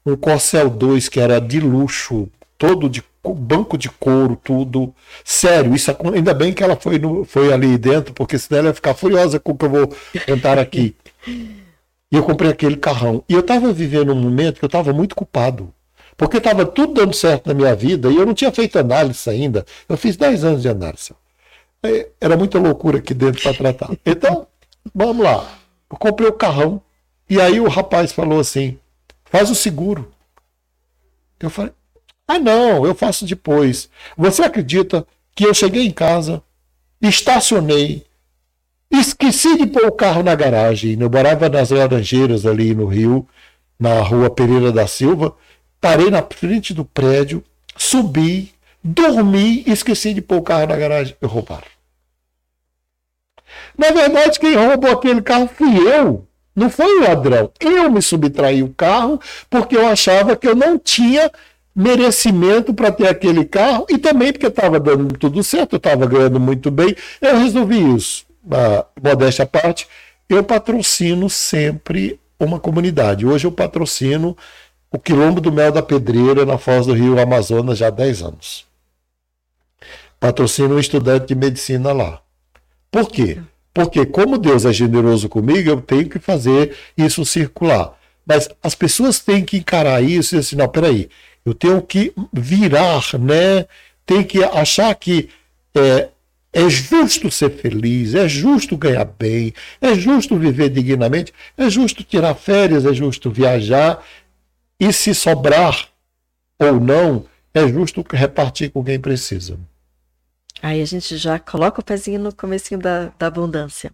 um Corcel 2 que era de luxo, todo de banco de couro, tudo. Sério, isso ainda bem que ela foi, no, foi ali dentro, porque senão ela ia ficar furiosa com o que eu vou cantar aqui. E eu comprei aquele carrão. E eu estava vivendo um momento que eu estava muito culpado. Porque estava tudo dando certo na minha vida e eu não tinha feito análise ainda. Eu fiz 10 anos de análise. Era muita loucura aqui dentro para tratar. Então, vamos lá. Eu comprei o carrão. E aí o rapaz falou assim: faz o seguro. Eu falei, ah, não, eu faço depois. Você acredita que eu cheguei em casa, estacionei, esqueci de pôr o carro na garagem. Eu morava nas Laranjeiras, ali no Rio, na rua Pereira da Silva. Parei na frente do prédio, subi, dormi e esqueci de pôr o carro na garagem. Eu roubaram. Na verdade, quem roubou aquele carro fui eu. Não foi o ladrão. Eu me subtraí o carro porque eu achava que eu não tinha merecimento para ter aquele carro e também porque estava dando tudo certo, estava ganhando muito bem, eu resolvi isso. A modéstia à parte, eu patrocino sempre uma comunidade. Hoje eu patrocino o Quilombo do Mel da Pedreira, na Foz do Rio Amazonas, já há 10 anos. Patrocino um estudante de medicina lá. Por quê? Porque, como Deus é generoso comigo, eu tenho que fazer isso circular. Mas as pessoas têm que encarar isso e assim: não, peraí, eu tenho que virar, né? Tem que achar que é, é justo ser feliz, é justo ganhar bem, é justo viver dignamente, é justo tirar férias, é justo viajar. E se sobrar ou não, é justo repartir com quem precisa. Aí a gente já coloca o pezinho no comecinho da, da abundância.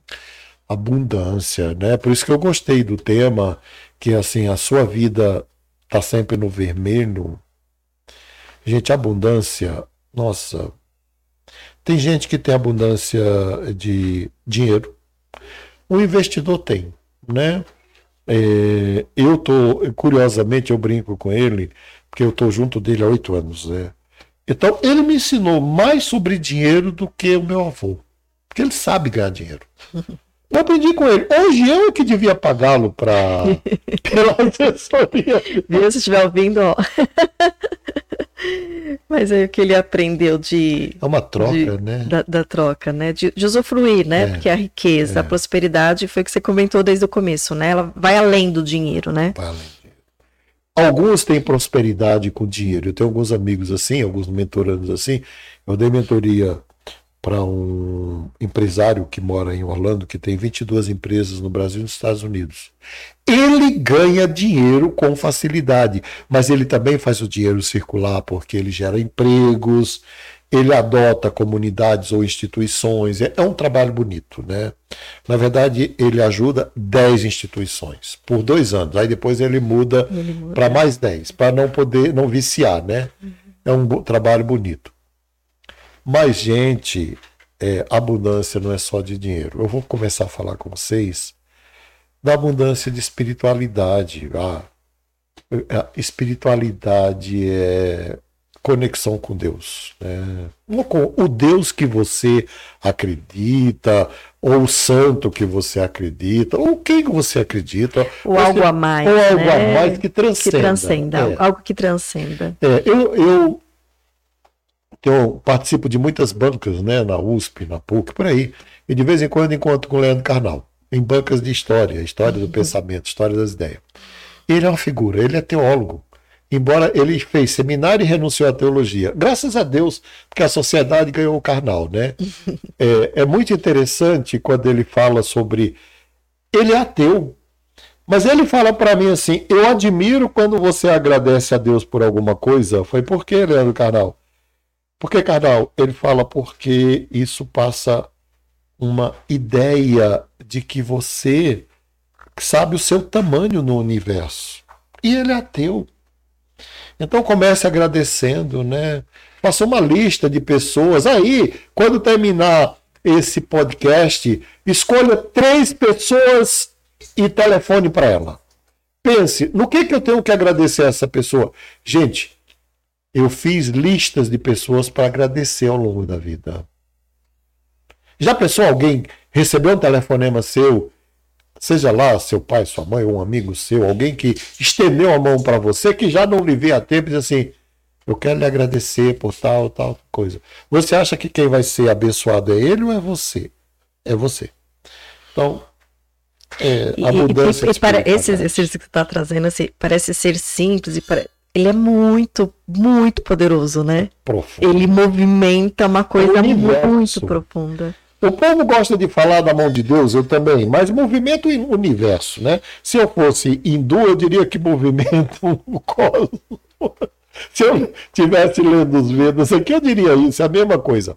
Abundância, né? Por isso que eu gostei do tema, que assim, a sua vida está sempre no vermelho. Gente, abundância, nossa. Tem gente que tem abundância de dinheiro. O investidor tem, né? É, eu tô, curiosamente, eu brinco com ele, porque eu tô junto dele há oito anos, né? Então, ele me ensinou mais sobre dinheiro do que o meu avô. Porque ele sabe ganhar dinheiro. Eu aprendi com ele. Hoje eu é que devia pagá-lo para pela assessoria. Viu? Se estiver ouvindo, ó. Mas é o que ele aprendeu de. É uma troca, de, né? Da, da, troca, né? De, de usufruir, né? É, Porque a riqueza, é. a prosperidade foi o que você comentou desde o começo, né? Ela vai além do dinheiro, né? Vai além. Alguns têm prosperidade com dinheiro. Eu tenho alguns amigos assim, alguns mentorandos assim. Eu dei mentoria para um empresário que mora em Orlando, que tem 22 empresas no Brasil e nos Estados Unidos. Ele ganha dinheiro com facilidade, mas ele também faz o dinheiro circular porque ele gera empregos, ele adota comunidades ou instituições. É, é um trabalho bonito, né? Na verdade, ele ajuda 10 instituições por dois anos. Aí depois ele muda, muda. para mais 10, para não poder não viciar, né? Uhum. É um trabalho bonito. Mas, gente, é, abundância não é só de dinheiro. Eu vou começar a falar com vocês da abundância de espiritualidade. A, a espiritualidade é conexão com Deus. Né? o Deus que você acredita, ou o santo que você acredita, ou quem você acredita. Ou algo a mais. Ou algo né? a mais que transcenda. Que transcenda, é. algo que transcenda. É, eu, eu eu participo de muitas bancas, né, na USP, na PUC, por aí. E de vez em quando encontro com o Leandro Carnal, em bancas de história, história do uhum. pensamento, história das ideias. Ele é uma figura, ele é teólogo. Embora ele fez seminário e renunciou à teologia. Graças a Deus, porque a sociedade ganhou o carnal, né? É, é muito interessante quando ele fala sobre. Ele é ateu, mas ele fala para mim assim: eu admiro quando você agradece a Deus por alguma coisa. Foi por quê, Leandro Carnal? Por que? Ele fala porque isso passa uma ideia de que você sabe o seu tamanho no universo. E ele é ateu. Então comece agradecendo, né? Faça uma lista de pessoas. Aí, quando terminar esse podcast, escolha três pessoas e telefone para ela. Pense, no que, que eu tenho que agradecer a essa pessoa? Gente, eu fiz listas de pessoas para agradecer ao longo da vida. Já pensou alguém recebeu um telefonema seu, seja lá seu pai, sua mãe, um amigo seu, alguém que estendeu a mão para você, que já não lhe via a tempo e diz assim: Eu quero lhe agradecer por tal, tal coisa. Você acha que quem vai ser abençoado é ele ou é você? É você. Então, é, a mudança. E, e, e para esse exercício que você está trazendo, assim, parece ser simples e para ele é muito, muito poderoso, né? Profundo. Ele movimenta uma coisa muito profunda. O povo gosta de falar da mão de Deus, eu também, mas movimento o universo, né? Se eu fosse hindu, eu diria que movimento o cosmos. Se eu tivesse lendo os Vedas aqui, eu diria isso, é a mesma coisa.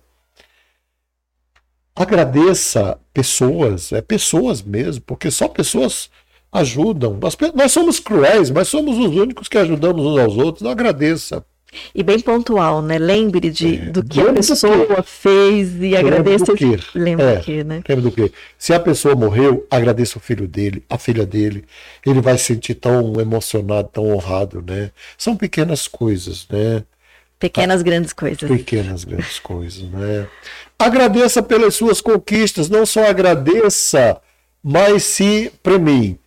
Agradeça pessoas, é pessoas mesmo, porque só pessoas ajudam. Nós, nós somos cruéis, mas somos os únicos que ajudamos uns aos outros. Não agradeça. E bem pontual, né? Lembre de, é, do que a pessoa fez e agradeça. Do que. Lembre é, do que, né? Lembre do que. Se a pessoa morreu, agradeça o filho dele, a filha dele. Ele vai se sentir tão emocionado, tão honrado, né? São pequenas coisas, né? Pequenas grandes coisas. Pequenas grandes coisas, né? Agradeça pelas suas conquistas, não só agradeça, mas se premie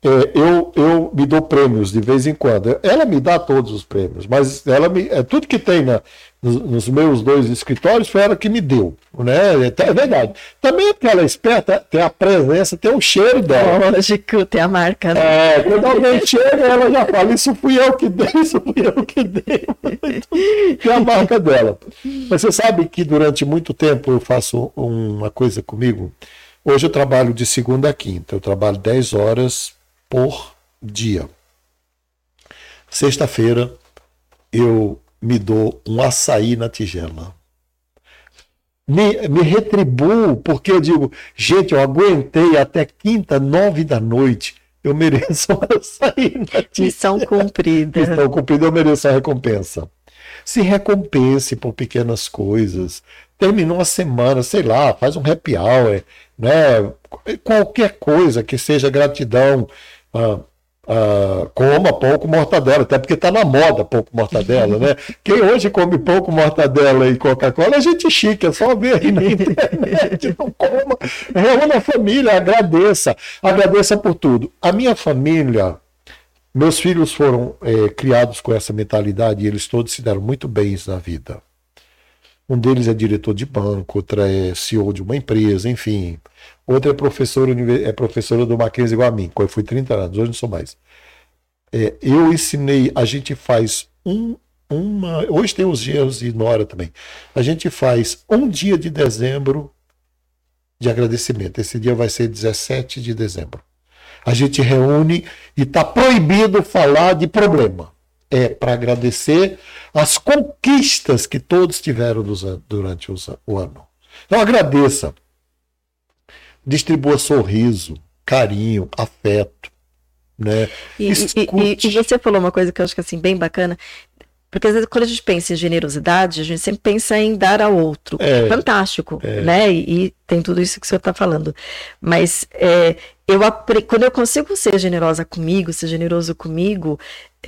é, eu, eu me dou prêmios de vez em quando. Ela me dá todos os prêmios, mas ela me, é, tudo que tem na, nos, nos, meus dois escritórios foi ela que me deu. Né? É, é verdade. Também porque ela é esperta, tem a presença, tem o cheiro dela. Lógico, tem a marca. Né? É, quando alguém chega, ela já fala: Isso fui eu que dei, isso fui eu que dei. tem a marca dela. Mas você sabe que durante muito tempo eu faço uma coisa comigo. Hoje eu trabalho de segunda a quinta, eu trabalho 10 horas por dia. Sexta-feira eu me dou um açaí na tigela. Me, me retribuo, porque eu digo, gente, eu aguentei até quinta, nove da noite. Eu mereço um açaí na tigela. Missão cumprida. Missão cumprida, eu mereço a recompensa. Se recompense por pequenas coisas. Terminou a semana, sei lá, faz um happy hour, né? Qualquer coisa que seja gratidão ah, Uh, coma pão com mortadela, até porque está na moda pão com mortadela, né? Quem hoje come pão com mortadela e Coca-Cola é gente chique, é só ver aí na internet, não coma. Reúna a família, agradeça, agradeça por tudo. A minha família, meus filhos foram é, criados com essa mentalidade e eles todos se deram muito bem na vida. Um deles é diretor de banco, outra é CEO de uma empresa, enfim. Outra é professora, é professora do Mackenzie igual a mim. Eu fui 30 anos, hoje não sou mais. É, eu ensinei, a gente faz um, uma. Hoje tem os dias de Nora também. A gente faz um dia de dezembro de agradecimento. Esse dia vai ser 17 de dezembro. A gente reúne e está proibido falar de problema é para agradecer as conquistas que todos tiveram durante o ano. Então agradeça. Distribua sorriso, carinho, afeto. Né? E, e, e, você falou uma coisa que eu acho que assim, bem bacana. Porque às vezes quando a gente pensa em generosidade, a gente sempre pensa em dar ao outro. É, Fantástico, é. né? E, e, tem tudo isso que o senhor está falando. Mas é, eu quando eu consigo ser generosa comigo, ser generoso comigo,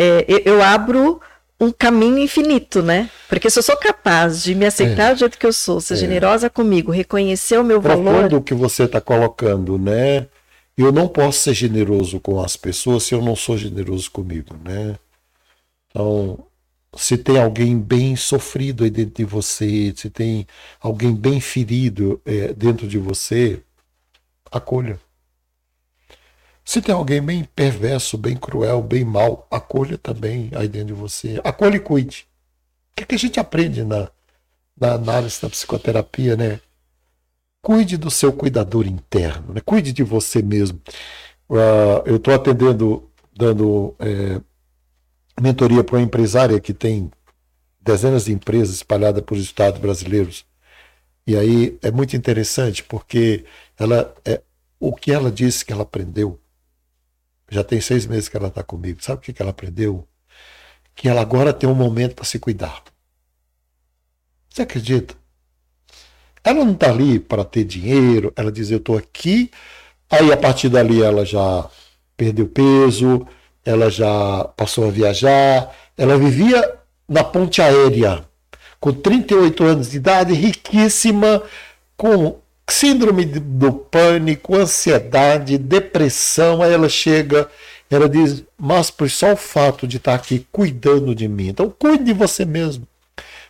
é, eu, eu, abro um caminho infinito, né? Porque se eu sou capaz de me aceitar é. do jeito que eu sou, ser é. generosa comigo, reconhecer o meu Profundo valor. o que você está colocando, né? Eu não posso ser generoso com as pessoas se eu não sou generoso comigo, né? Então, se tem alguém bem sofrido aí dentro de você, se tem alguém bem ferido é, dentro de você, acolha. Se tem alguém bem perverso, bem cruel, bem mal, acolha também aí dentro de você. Acolha e cuide. O que, é que a gente aprende na, na análise da psicoterapia, né? Cuide do seu cuidador interno, né? cuide de você mesmo. Uh, eu estou atendendo, dando é, mentoria para uma empresária que tem dezenas de empresas espalhadas por estados brasileiros. E aí é muito interessante porque ela é, o que ela disse que ela aprendeu já tem seis meses que ela está comigo. Sabe o que, que ela aprendeu? Que ela agora tem um momento para se cuidar. Você acredita? Ela não está ali para ter dinheiro, ela diz: Eu estou aqui. Aí a partir dali ela já perdeu peso, ela já passou a viajar, ela vivia na ponte aérea, com 38 anos de idade, riquíssima, com síndrome do pânico, ansiedade, depressão. Aí ela chega, ela diz: Mas por só o fato de estar aqui cuidando de mim. Então, cuide de você mesmo.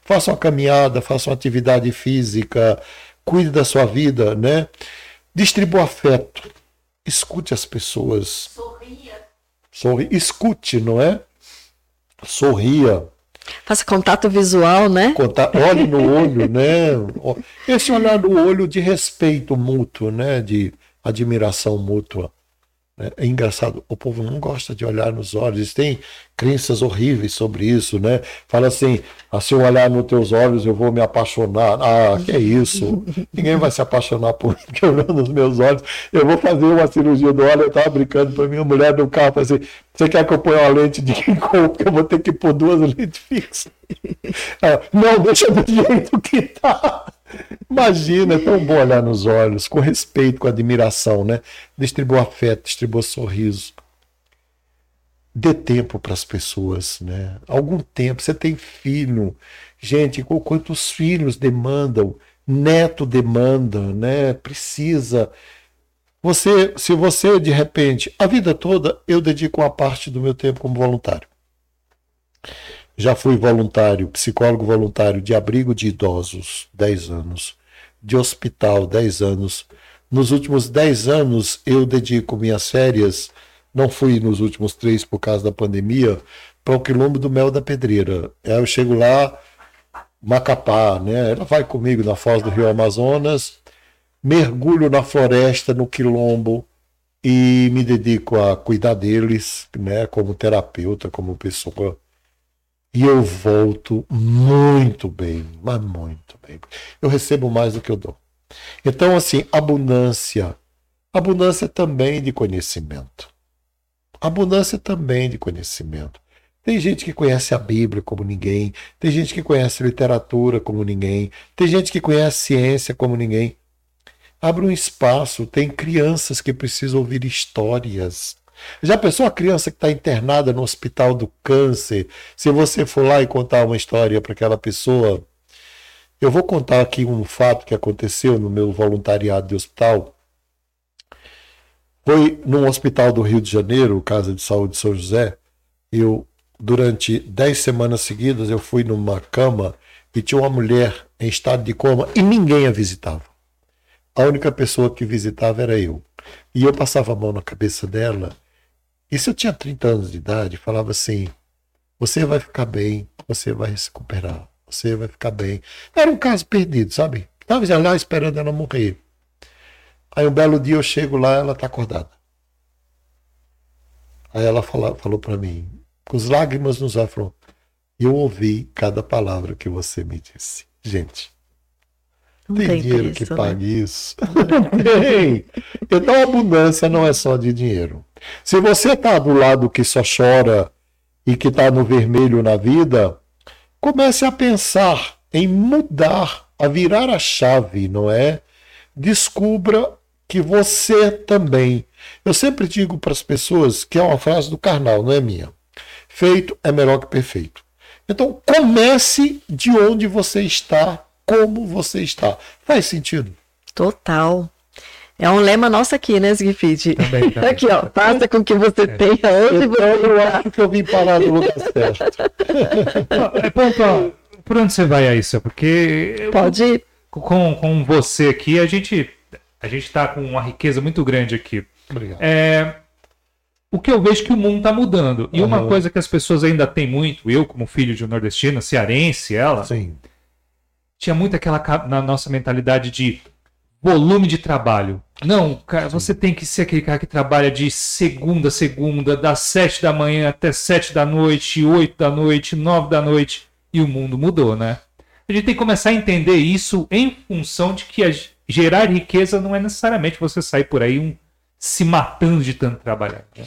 Faça uma caminhada, faça uma atividade física, cuide da sua vida, né? Distribua afeto. Escute as pessoas. Sorria. Sorri, escute, não é? Sorria. Faça contato visual, né? Contato, olhe no olho, né? Esse olhar no olho de respeito mútuo, né? De admiração mútua. Né? É engraçado, o povo não gosta de olhar nos olhos, tem crenças horríveis sobre isso, né? Fala assim, ah, se eu olhar nos teus olhos eu vou me apaixonar. Ah, que é isso? Ninguém vai se apaixonar por mim, porque olhando nos meus olhos. Eu vou fazer uma cirurgia do olho, eu estava brincando para minha mulher no carro, falei assim, você quer que eu ponha uma lente de Ricoh, porque eu vou ter que pôr duas lentes fixas? Ah, não, deixa do jeito que tá. Imagina, é tão bom olhar nos olhos, com respeito, com admiração, né? Distribua afeto, distribua sorriso. Dê tempo para as pessoas, né? Algum tempo. Você tem filho. Gente, quantos filhos demandam, neto demanda, né? Precisa. Você, se você de repente, a vida toda eu dedico uma parte do meu tempo como voluntário. Já fui voluntário, psicólogo voluntário de abrigo de idosos, 10 anos, de hospital, 10 anos. Nos últimos 10 anos, eu dedico minhas férias, não fui nos últimos três por causa da pandemia, para o quilombo do Mel da Pedreira. Aí eu chego lá, Macapá, né? Ela vai comigo na foz do Rio Amazonas, mergulho na floresta, no quilombo, e me dedico a cuidar deles, né? Como terapeuta, como pessoa e eu volto muito bem, mas muito bem. Eu recebo mais do que eu dou. Então, assim, abundância. Abundância também de conhecimento. Abundância também de conhecimento. Tem gente que conhece a Bíblia como ninguém, tem gente que conhece literatura como ninguém, tem gente que conhece ciência como ninguém. Abre um espaço, tem crianças que precisam ouvir histórias. Já pensou a criança que está internada no hospital do câncer? Se você for lá e contar uma história para aquela pessoa. Eu vou contar aqui um fato que aconteceu no meu voluntariado de hospital. Foi num hospital do Rio de Janeiro, Casa de Saúde São José. Eu, durante dez semanas seguidas, eu fui numa cama e tinha uma mulher em estado de coma e ninguém a visitava. A única pessoa que visitava era eu. E eu passava a mão na cabeça dela. E se eu tinha 30 anos de idade, falava assim: você vai ficar bem, você vai se recuperar, você vai ficar bem. Era um caso perdido, sabe? Estava lá esperando ela morrer. Aí um belo dia eu chego lá, ela está acordada. Aí ela fala, falou para mim, com as lágrimas nos olhos, falou: Eu ouvi cada palavra que você me disse. Gente, tem, tem dinheiro que né? pague isso? tem. Então a abundância não é só de dinheiro. Se você está do lado que só chora e que está no vermelho na vida, comece a pensar em mudar, a virar a chave, não é? Descubra que você também. Eu sempre digo para as pessoas que é uma frase do carnal, não é minha. Feito é melhor que perfeito. Então comece de onde você está como você está. Faz sentido? Total. É um lema nosso aqui, né, Zigfried? Também, também. Aqui, ó, faça com que você é. tenha onde então, você eu acho que eu vim parar no lugar certo. é ponto, por onde você vai Céu? Porque Pode ir. Com, com você aqui, a gente a gente está com uma riqueza muito grande aqui. Obrigado. É, o que eu vejo é que o mundo está mudando. E uhum. uma coisa que as pessoas ainda têm muito, eu como filho de um nordestino, cearense, ela... Sim tinha muito aquela na nossa mentalidade de volume de trabalho. Não, cara, você tem que ser aquele cara que trabalha de segunda a segunda, das sete da manhã até sete da noite, oito da noite, nove da noite. E o mundo mudou, né? A gente tem que começar a entender isso em função de que gerar riqueza não é necessariamente você sair por aí um, se matando de tanto trabalhar. Né?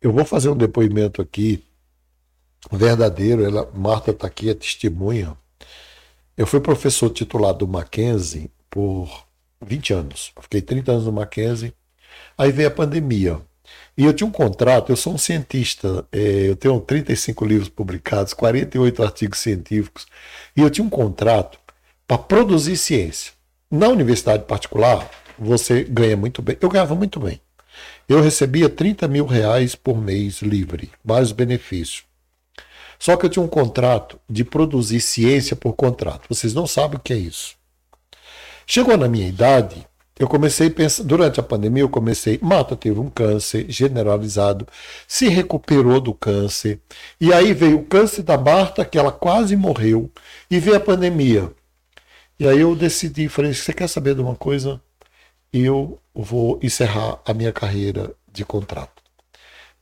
Eu vou fazer um depoimento aqui verdadeiro. Ela, Marta está aqui, é testemunha. Eu fui professor titular do Mackenzie por 20 anos. Fiquei 30 anos no Mackenzie. Aí veio a pandemia. E eu tinha um contrato, eu sou um cientista, é, eu tenho 35 livros publicados, 48 artigos científicos, e eu tinha um contrato para produzir ciência. Na universidade particular, você ganha muito bem. Eu ganhava muito bem. Eu recebia 30 mil reais por mês livre, vários benefícios. Só que eu tinha um contrato de produzir ciência por contrato. Vocês não sabem o que é isso. Chegou na minha idade, eu comecei a pensar, durante a pandemia eu comecei, Mata teve um câncer generalizado, se recuperou do câncer, e aí veio o câncer da Marta, que ela quase morreu, e veio a pandemia. E aí eu decidi, falei, você quer saber de uma coisa? Eu vou encerrar a minha carreira de contrato.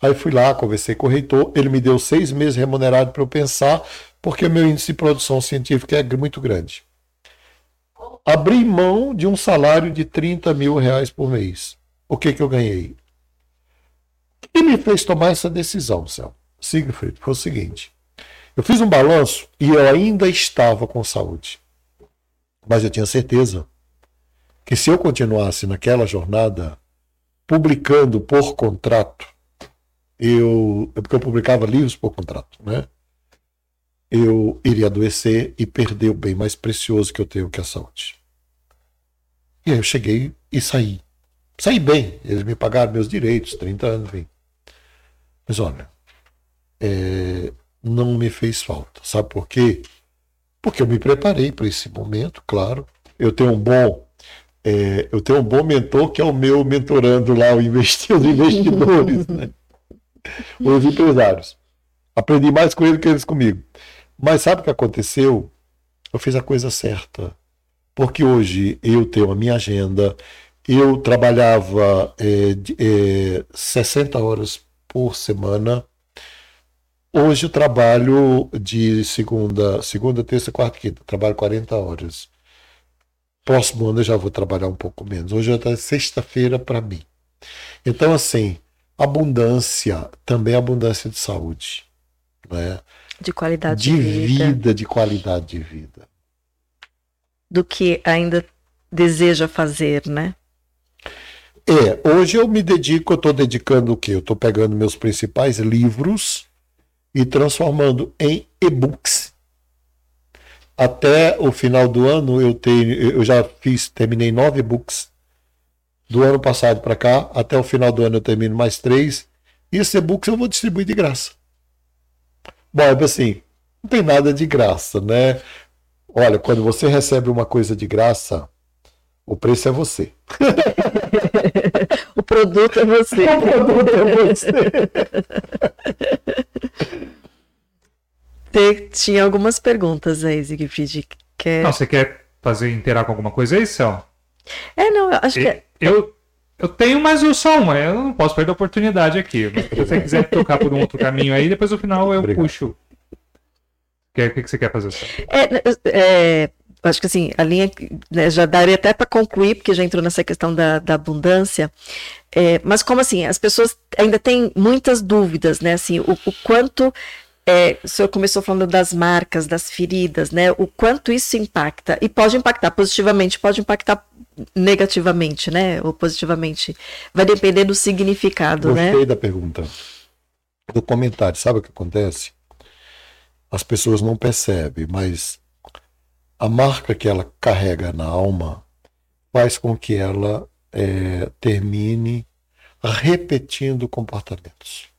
Aí fui lá, conversei com o reitor, ele me deu seis meses remunerado para eu pensar, porque meu índice de produção científica é muito grande. Abri mão de um salário de 30 mil reais por mês. O que, que eu ganhei? O que me fez tomar essa decisão, Céu? Siegfried, foi o seguinte. Eu fiz um balanço e eu ainda estava com saúde. Mas eu tinha certeza que se eu continuasse naquela jornada, publicando por contrato, eu, é porque eu publicava livros por contrato, né? Eu iria adoecer e perder o bem mais precioso que eu tenho, que é a saúde. E aí eu cheguei e saí. Saí bem. Eles me pagaram meus direitos, 30 anos, vim. Mas olha, é, não me fez falta. Sabe por quê? Porque eu me preparei para esse momento, claro. Eu tenho um bom é, eu tenho um bom mentor que é o meu mentorando lá, o investidor, os investidores, né? Os empresários. Aprendi mais com ele que eles comigo. Mas sabe o que aconteceu? Eu fiz a coisa certa. Porque hoje eu tenho a minha agenda, eu trabalhava é, é, 60 horas por semana. Hoje eu trabalho de segunda, segunda, terça, quarta, quinta. Trabalho 40 horas. Próximo ano eu já vou trabalhar um pouco menos. Hoje é sexta-feira para mim. Então, assim, abundância, também abundância de saúde, né? De qualidade de, de vida. vida. de qualidade de vida. Do que ainda deseja fazer, né? É, hoje eu me dedico, eu estou dedicando o quê? Eu estou pegando meus principais livros e transformando em e-books. Até o final do ano eu tenho, eu já fiz, terminei nove books do ano passado para cá. Até o final do ano eu termino mais três. E esses e-books eu vou distribuir de graça. Bom, é assim, não tem nada de graça, né? Olha, quando você recebe uma coisa de graça, o preço é você. o produto é você. O produto é você. Tinha algumas perguntas aí, Zigfried. Quer... Não, você quer fazer inteirar com alguma coisa aí, Céu? É, não, eu acho e, que. É- eu, eu tenho mais só uma, eu não posso perder a oportunidade aqui. Mas se você quiser tocar por um outro caminho aí, depois no final eu Obrigado. puxo. O que, que, você quer fazer? É, é, acho que assim, a linha né, já daria até para concluir, porque já entrou nessa questão da, da abundância. É, mas como assim, as pessoas ainda têm muitas dúvidas, né? Assim, o, o quanto é, o senhor começou falando das marcas, das feridas, né? O quanto isso impacta. E pode impactar positivamente, pode impactar negativamente, né? Ou positivamente. Vai depender do significado, Gostei né? Gostei da pergunta. Do comentário. Sabe o que acontece? As pessoas não percebem, mas a marca que ela carrega na alma faz com que ela é, termine repetindo comportamentos.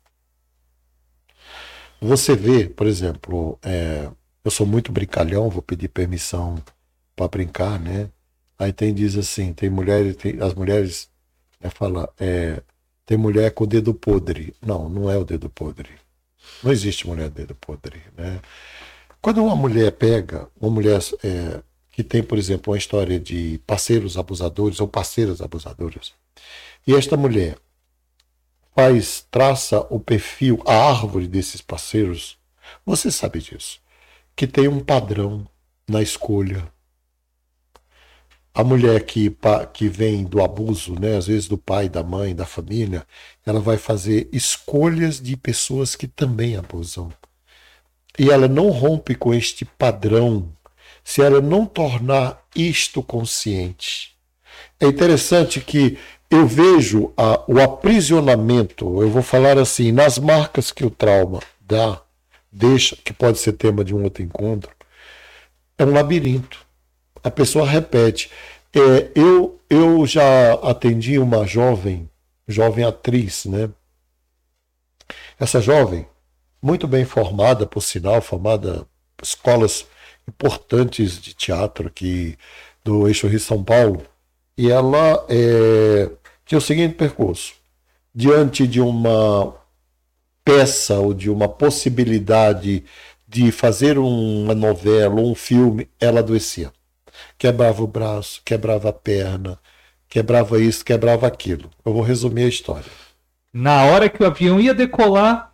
Você vê, por exemplo, é, eu sou muito brincalhão, vou pedir permissão para brincar, né? Aí tem diz assim, tem mulheres, as mulheres né, fala, é, tem mulher com o dedo podre. Não, não é o dedo podre. Não existe mulher dedo podre, né? Quando uma mulher pega, uma mulher é, que tem, por exemplo, uma história de parceiros abusadores ou parceiras abusadoras, e esta mulher faz, traça o perfil, a árvore desses parceiros, você sabe disso, que tem um padrão na escolha, a mulher que, que vem do abuso, né, às vezes do pai, da mãe, da família, ela vai fazer escolhas de pessoas que também abusam. E ela não rompe com este padrão se ela não tornar isto consciente. É interessante que eu vejo a, o aprisionamento, eu vou falar assim, nas marcas que o trauma dá, deixa, que pode ser tema de um outro encontro, é um labirinto a pessoa repete. É, eu, eu já atendi uma jovem, jovem atriz, né? Essa jovem, muito bem formada, por sinal, formada escolas importantes de teatro aqui do Eixo Rio São Paulo, e ela é, tinha o seguinte percurso: diante de uma peça ou de uma possibilidade de fazer uma novela, um filme, ela adoecia quebrava o braço, quebrava a perna, quebrava isso, quebrava aquilo. Eu vou resumir a história. Na hora que o avião ia decolar,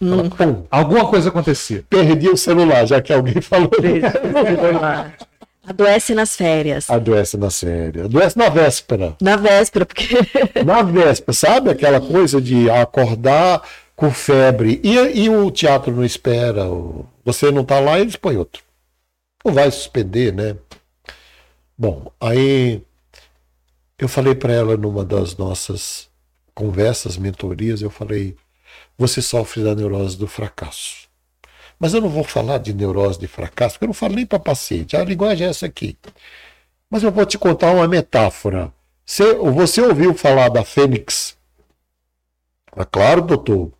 hum. alguma coisa acontecia. Perdi o celular, já que alguém falou. Adoece nas férias. Adoece nas férias. Adoece na véspera. Na véspera, porque. na véspera, sabe aquela coisa de acordar com febre. E, e o teatro não espera. Você não está lá, eles põem outro. Não vai suspender, né? Bom, aí eu falei para ela numa das nossas conversas, mentorias, eu falei: você sofre da neurose do fracasso. Mas eu não vou falar de neurose de fracasso, porque eu não falo nem para paciente. A linguagem é essa aqui. Mas eu vou te contar uma metáfora. Você, você ouviu falar da fênix? É claro, doutor.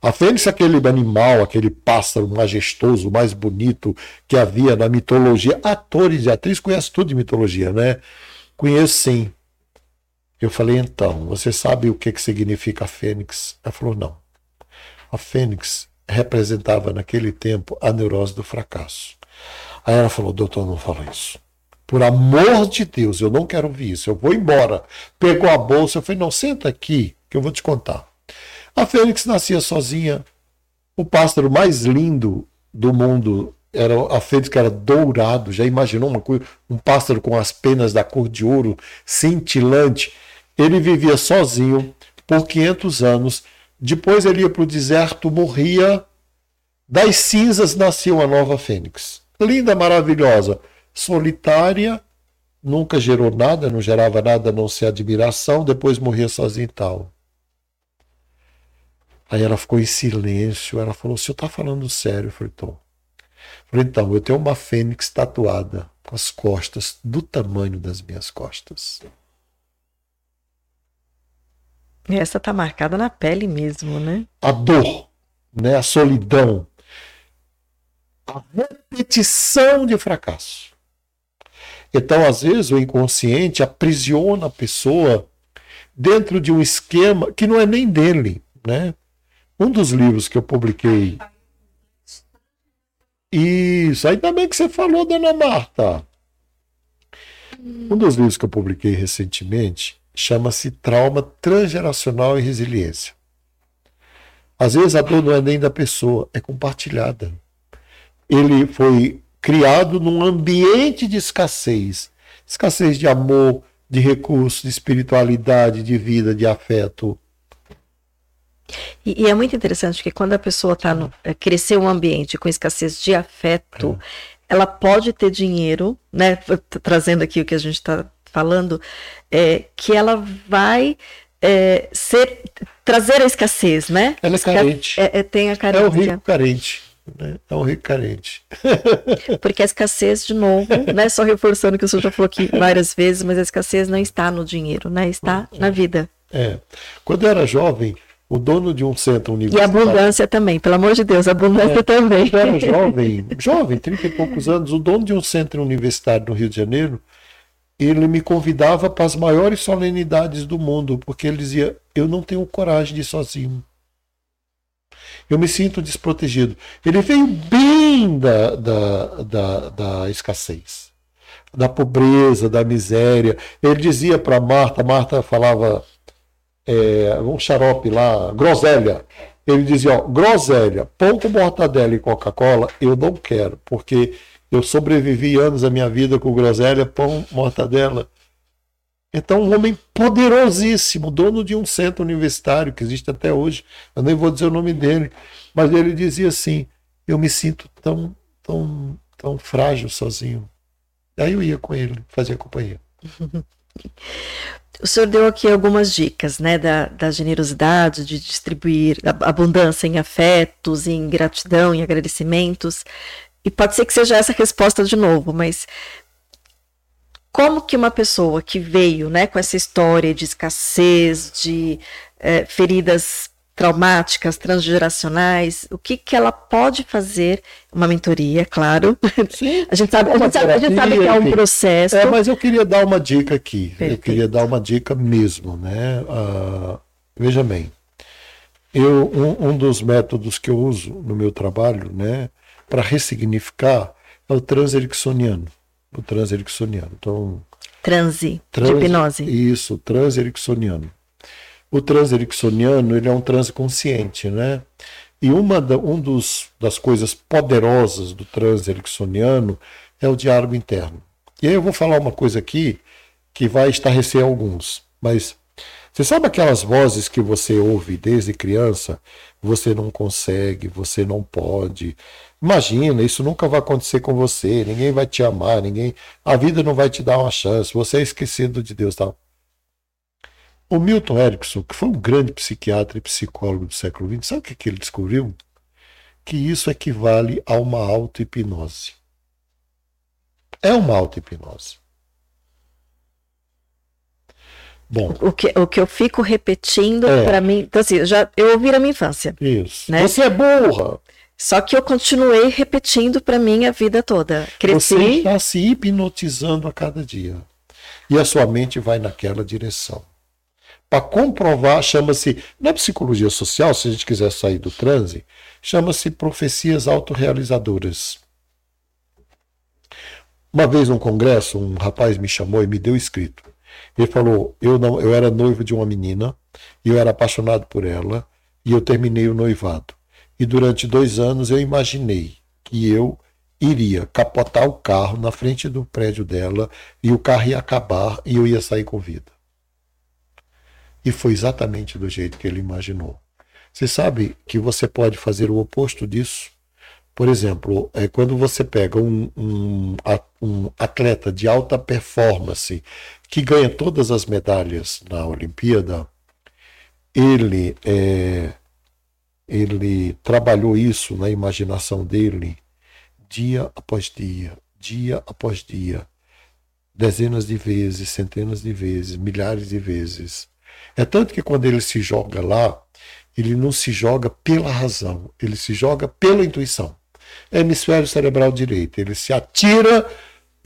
A fênix é aquele animal, aquele pássaro majestoso, mais bonito que havia na mitologia. Atores e atrizes conhecem tudo de mitologia, né? Conheço sim. Eu falei, então, você sabe o que, que significa a fênix? Ela falou, não. A fênix representava naquele tempo a neurose do fracasso. Aí ela falou, doutor, não fala isso. Por amor de Deus, eu não quero ouvir isso. Eu vou embora. Pegou a bolsa, eu falei, não, senta aqui, que eu vou te contar. A fênix nascia sozinha. O pássaro mais lindo do mundo era a fênix que era dourado. Já imaginou uma coisa, um pássaro com as penas da cor de ouro, cintilante? Ele vivia sozinho por 500 anos. Depois ele ia para o deserto, morria. Das cinzas nasceu uma nova fênix. Linda, maravilhosa, solitária, nunca gerou nada, não gerava nada a não ser admiração, depois morria sozinha e tal. Aí ela ficou em silêncio, ela falou, o senhor está falando sério? Eu falei, então, eu tenho uma fênix tatuada com as costas do tamanho das minhas costas. Essa tá marcada na pele mesmo, né? A dor, né? a solidão, a repetição de fracasso. Então, às vezes, o inconsciente aprisiona a pessoa dentro de um esquema que não é nem dele, né? Um dos livros que eu publiquei. Isso, ainda bem que você falou, dona Marta. Um dos livros que eu publiquei recentemente chama-se Trauma Transgeracional e Resiliência. Às vezes a dor não é nem da pessoa, é compartilhada. Ele foi criado num ambiente de escassez escassez de amor, de recursos, de espiritualidade, de vida, de afeto. E, e, é muito interessante que quando a pessoa está no, é, cresceu um ambiente com escassez de afeto, é. ela pode ter dinheiro, né? Trazendo aqui o que a gente está falando, é, que ela vai é, ser trazer a escassez, né? Ela é carente. É, é, tem a carência. É o rico carente. Né? É um rico carente. Porque a escassez, de novo, né? Só reforçando que o senhor já falou aqui várias vezes, mas a escassez não está no dinheiro, né? Está na vida. É. Quando eu era jovem, o dono de um centro universitário. E abundância também, pelo amor de Deus, abundância é, também. Eu era jovem, jovem, 30 e poucos anos, o dono de um centro universitário no Rio de Janeiro, ele me convidava para as maiores solenidades do mundo, porque ele dizia: Eu não tenho coragem de ir sozinho. Eu me sinto desprotegido. Ele veio bem da, da, da, da escassez, da pobreza, da miséria. Ele dizia para Marta, Marta falava é, um xarope lá, groselha. Ele dizia, ó, groselha, pão com mortadela e Coca-Cola, eu não quero, porque eu sobrevivi anos da minha vida com groselha, pão, mortadela. Então, um homem poderosíssimo, dono de um centro universitário que existe até hoje. Eu nem vou dizer o nome dele, mas ele dizia assim: Eu me sinto tão, tão, tão frágil sozinho. Aí eu ia com ele, fazia companhia. O senhor deu aqui algumas dicas, né, da, da generosidade, de distribuir abundância em afetos, em gratidão, em agradecimentos. E pode ser que seja essa resposta de novo, mas como que uma pessoa que veio, né, com essa história de escassez, de é, feridas traumáticas, transgeracionais, o que, que ela pode fazer? Uma mentoria, claro. Sim, a gente sabe, a gente sabe, a gente sabe que é um processo. É, mas eu queria dar uma dica aqui. Perfeito. Eu queria dar uma dica mesmo, né? Uh, veja bem, eu, um, um, dos métodos que eu uso no meu trabalho, né, para ressignificar é o transericksoniano. O transericksoniano. Então, transe, trans, de hipnose. Isso, transericksoniano. O transe ericksoniano ele é um transe consciente, né? E uma da, um dos, das coisas poderosas do transe ericksoniano é o diálogo interno. E aí eu vou falar uma coisa aqui que vai estarrecer alguns, mas você sabe aquelas vozes que você ouve desde criança? Você não consegue, você não pode. Imagina, isso nunca vai acontecer com você, ninguém vai te amar, ninguém, a vida não vai te dar uma chance, você é esquecido de Deus, tal. O Milton Erickson, que foi um grande psiquiatra e psicólogo do século XX, sabe o que ele descobriu? Que isso equivale a uma auto-hipnose. É uma auto-hipnose. Bom, o que, o que eu fico repetindo é. para mim, então assim, eu já eu ouvi na minha infância. Isso. Né? Você é burra. Só que eu continuei repetindo para mim a vida toda. Cresci. Você está se hipnotizando a cada dia. E a sua mente vai naquela direção para comprovar, chama-se, na psicologia social, se a gente quiser sair do transe, chama-se profecias autorrealizadoras. Uma vez num congresso, um rapaz me chamou e me deu escrito. Ele falou: eu não, eu era noivo de uma menina, eu era apaixonado por ela, e eu terminei o noivado. E durante dois anos eu imaginei que eu iria capotar o carro na frente do prédio dela, e o carro ia acabar e eu ia sair com vida. E foi exatamente do jeito que ele imaginou. Você sabe que você pode fazer o oposto disso? Por exemplo, é quando você pega um, um, um atleta de alta performance que ganha todas as medalhas na Olimpíada, ele é, ele trabalhou isso na imaginação dele dia após dia, dia após dia, dezenas de vezes, centenas de vezes, milhares de vezes. É tanto que quando ele se joga lá, ele não se joga pela razão, ele se joga pela intuição. É hemisfério cerebral direito, ele se atira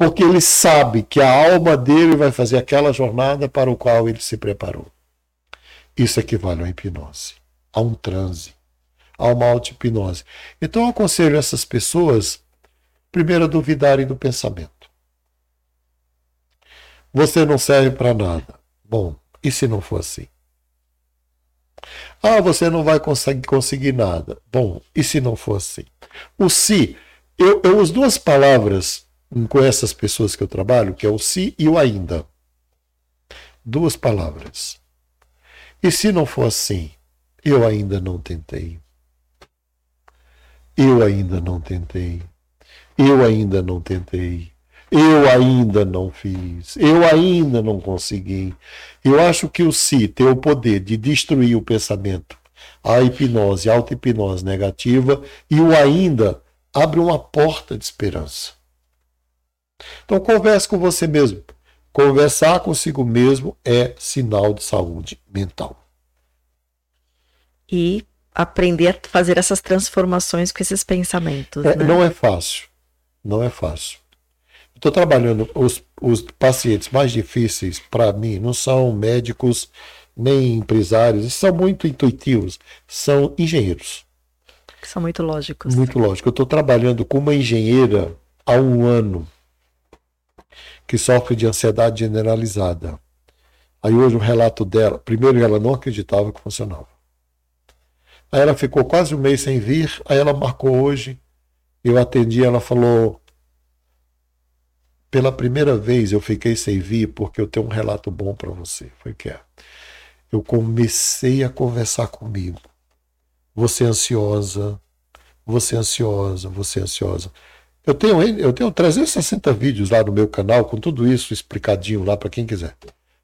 porque ele sabe que a alma dele vai fazer aquela jornada para o qual ele se preparou. Isso equivale a uma hipnose, a um transe, a uma auto-hipnose. Então eu aconselho essas pessoas, primeiro, a duvidarem do pensamento. Você não serve para nada. Bom, e se não for assim? Ah, você não vai conseguir, conseguir nada. Bom, e se não for assim? O se, eu, eu uso duas palavras com essas pessoas que eu trabalho, que é o se e o ainda. Duas palavras. E se não for assim? Eu ainda não tentei. Eu ainda não tentei. Eu ainda não tentei. Eu ainda não fiz. Eu ainda não consegui. Eu acho que o si tem o poder de destruir o pensamento, a hipnose, a auto-hipnose negativa, e o ainda abre uma porta de esperança. Então converse com você mesmo. Conversar consigo mesmo é sinal de saúde mental. E aprender a fazer essas transformações com esses pensamentos. É, né? Não é fácil. Não é fácil. Estou trabalhando, os, os pacientes mais difíceis para mim não são médicos nem empresários, são muito intuitivos, são engenheiros. Que são muito lógicos. Muito lógico. Eu estou trabalhando com uma engenheira há um ano que sofre de ansiedade generalizada. Aí hoje o relato dela, primeiro ela não acreditava que funcionava. Aí ela ficou quase um mês sem vir, aí ela marcou hoje, eu atendi, ela falou, pela primeira vez eu fiquei sem vir porque eu tenho um relato bom para você. Foi que é. Eu comecei a conversar comigo. Você é ansiosa, você é ansiosa, você é ansiosa. Eu tenho, eu tenho 360 vídeos lá no meu canal com tudo isso explicadinho lá para quem quiser.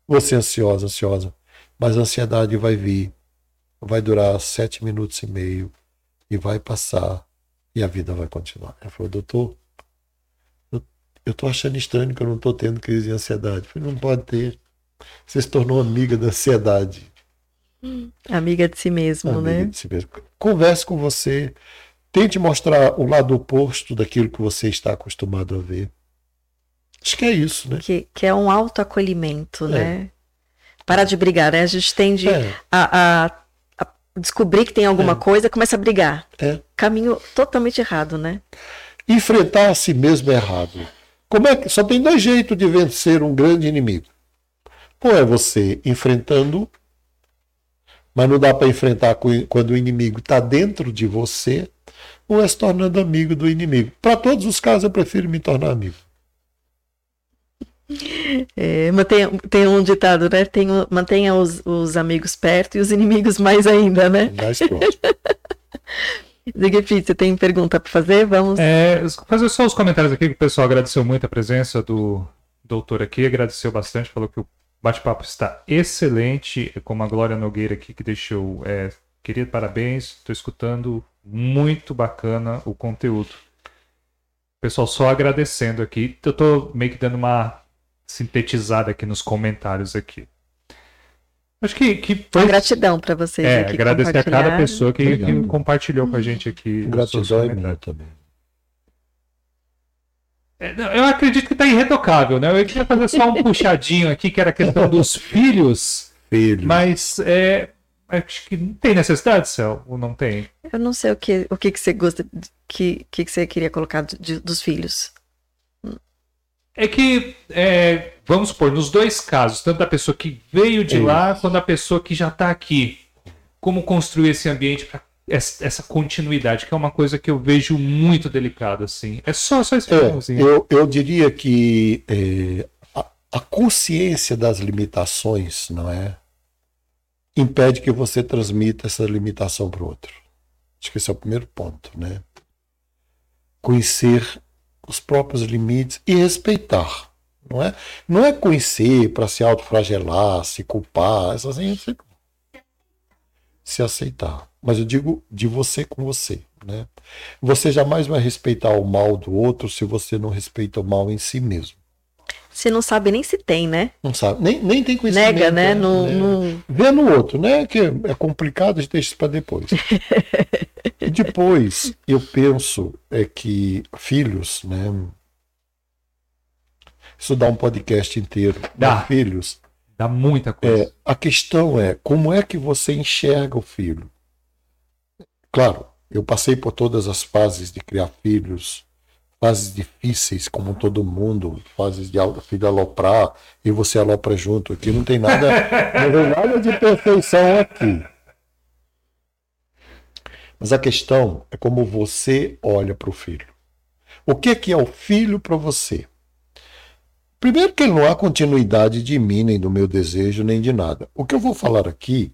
Você ansiosa, ansiosa, mas a ansiedade vai vir, vai durar sete minutos e meio e vai passar e a vida vai continuar. Ela falou, doutor, eu tô achando estranho que eu não tô tendo crise de ansiedade. Eu falei, não pode ter. Você se tornou amiga da ansiedade. Amiga de si mesmo, amiga né? de si mesmo. Converse com você. Tente mostrar o lado oposto daquilo que você está acostumado a ver. Acho que é isso, né? Que, que é um autoacolhimento, É. né? Parar de brigar, né? A gente tende É. a, a- descobrir que tem alguma É. coisa, começa a brigar. É. Caminho totalmente errado, né? Enfrentar a si mesmo é errado. Como é que só tem dois jeitos de vencer um grande inimigo? Ou é você enfrentando, mas não dá para enfrentar quando o inimigo está dentro de você, ou é se tornando amigo do inimigo. Para todos os casos, eu prefiro me tornar amigo. É, mantenha, tem um ditado, né? Tem, mantenha os, os amigos perto e os inimigos mais ainda, né? Mais próximo. Zigfried, você tem pergunta para fazer? Vamos. É, fazer só os comentários aqui, que o pessoal agradeceu muito a presença do doutor aqui, agradeceu bastante, falou que o bate-papo está excelente, como a Glória Nogueira aqui, que deixou, é, querido, parabéns, estou escutando, muito bacana o conteúdo. O pessoal só agradecendo aqui, eu tô meio que dando uma sintetizada aqui nos comentários aqui. Acho que, que Uma foi gratidão para vocês é, aqui agradecer a cada pessoa que, que compartilhou com a gente aqui. Gratidão é minha também. É, não, Eu acredito que tá irretocável, né? Eu queria fazer só um puxadinho aqui, que era a questão dos filhos, Filho. mas é, acho que não tem necessidade, Céu, ou não tem? Eu não sei o que, o que, que você gosta, que, que, que você queria colocar de- dos filhos. É que, é, vamos supor, nos dois casos, tanto da pessoa que veio de Isso. lá, quanto da pessoa que já tá aqui, como construir esse ambiente para essa, continuidade, que é uma coisa que eu vejo muito delicada, assim. É só, só esse É, eu, eu diria que é, a, a consciência das limitações, não é? Impede que você transmita essa limitação para o outro. Acho que esse é o primeiro ponto, né? Conhecer os próprios limites e respeitar. Não é, não é conhecer para se autofragelar, se culpar, essas coisas. Se aceitar. Mas eu digo de você com você. Né? Você jamais vai respeitar o mal do outro se você não respeita o mal em si mesmo. Você não sabe nem se tem, né? Não sabe, nem, nem tem conhecimento. Nega, né? No, né? no... Vê no outro, né? Que é complicado, a gente deixa isso para depois. depois, eu penso é que filhos, né? Isso dá um podcast inteiro. Dá. Filhos. Dá muita coisa. É, a questão é como é que você enxerga o filho? Claro, eu passei por todas as fases de criar filhos fases difíceis, como todo mundo, fases de filho aloprar e você alopra junto. Aqui não tem nada, não tem nada de perfeição aqui. Mas a questão é como você olha para o filho. O que, que é o filho para você? Primeiro que não há continuidade de mim, nem do meu desejo, nem de nada. O que eu vou falar aqui,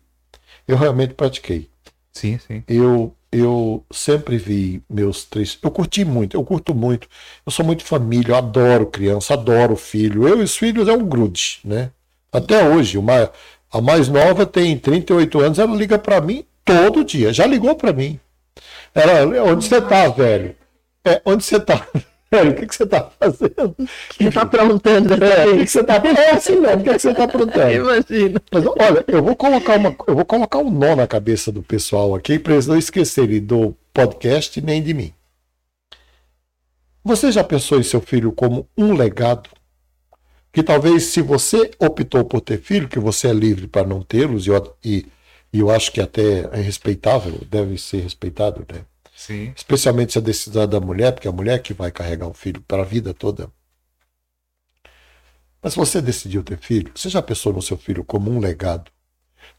eu realmente pratiquei. Sim, sim. Eu eu sempre vi meus três. Eu curti muito, eu curto muito. Eu sou muito família, eu adoro criança, adoro filho. Eu e os filhos é um grude, né? Até hoje, uma, a mais nova tem 38 anos, ela liga para mim todo dia. Já ligou para mim. Ela, onde você tá, velho? É, onde você tá? O que, que você está fazendo? O que está aprontando é, O que, que você está é assim mesmo, o que, que você está aprontando? Imagina. Mas olha, eu vou colocar uma, eu vou colocar um nó na cabeça do pessoal aqui para eles não esquecerem do podcast nem de mim. Você já pensou em seu filho como um legado? Que talvez se você optou por ter filho, que você é livre para não tê-los, e, e, e eu acho que até é respeitável, deve ser respeitado, né? Sim. Especialmente se a decisão é da mulher, porque é a mulher que vai carregar o filho para a vida toda. Mas se você decidiu ter filho, você já pensou no seu filho como um legado?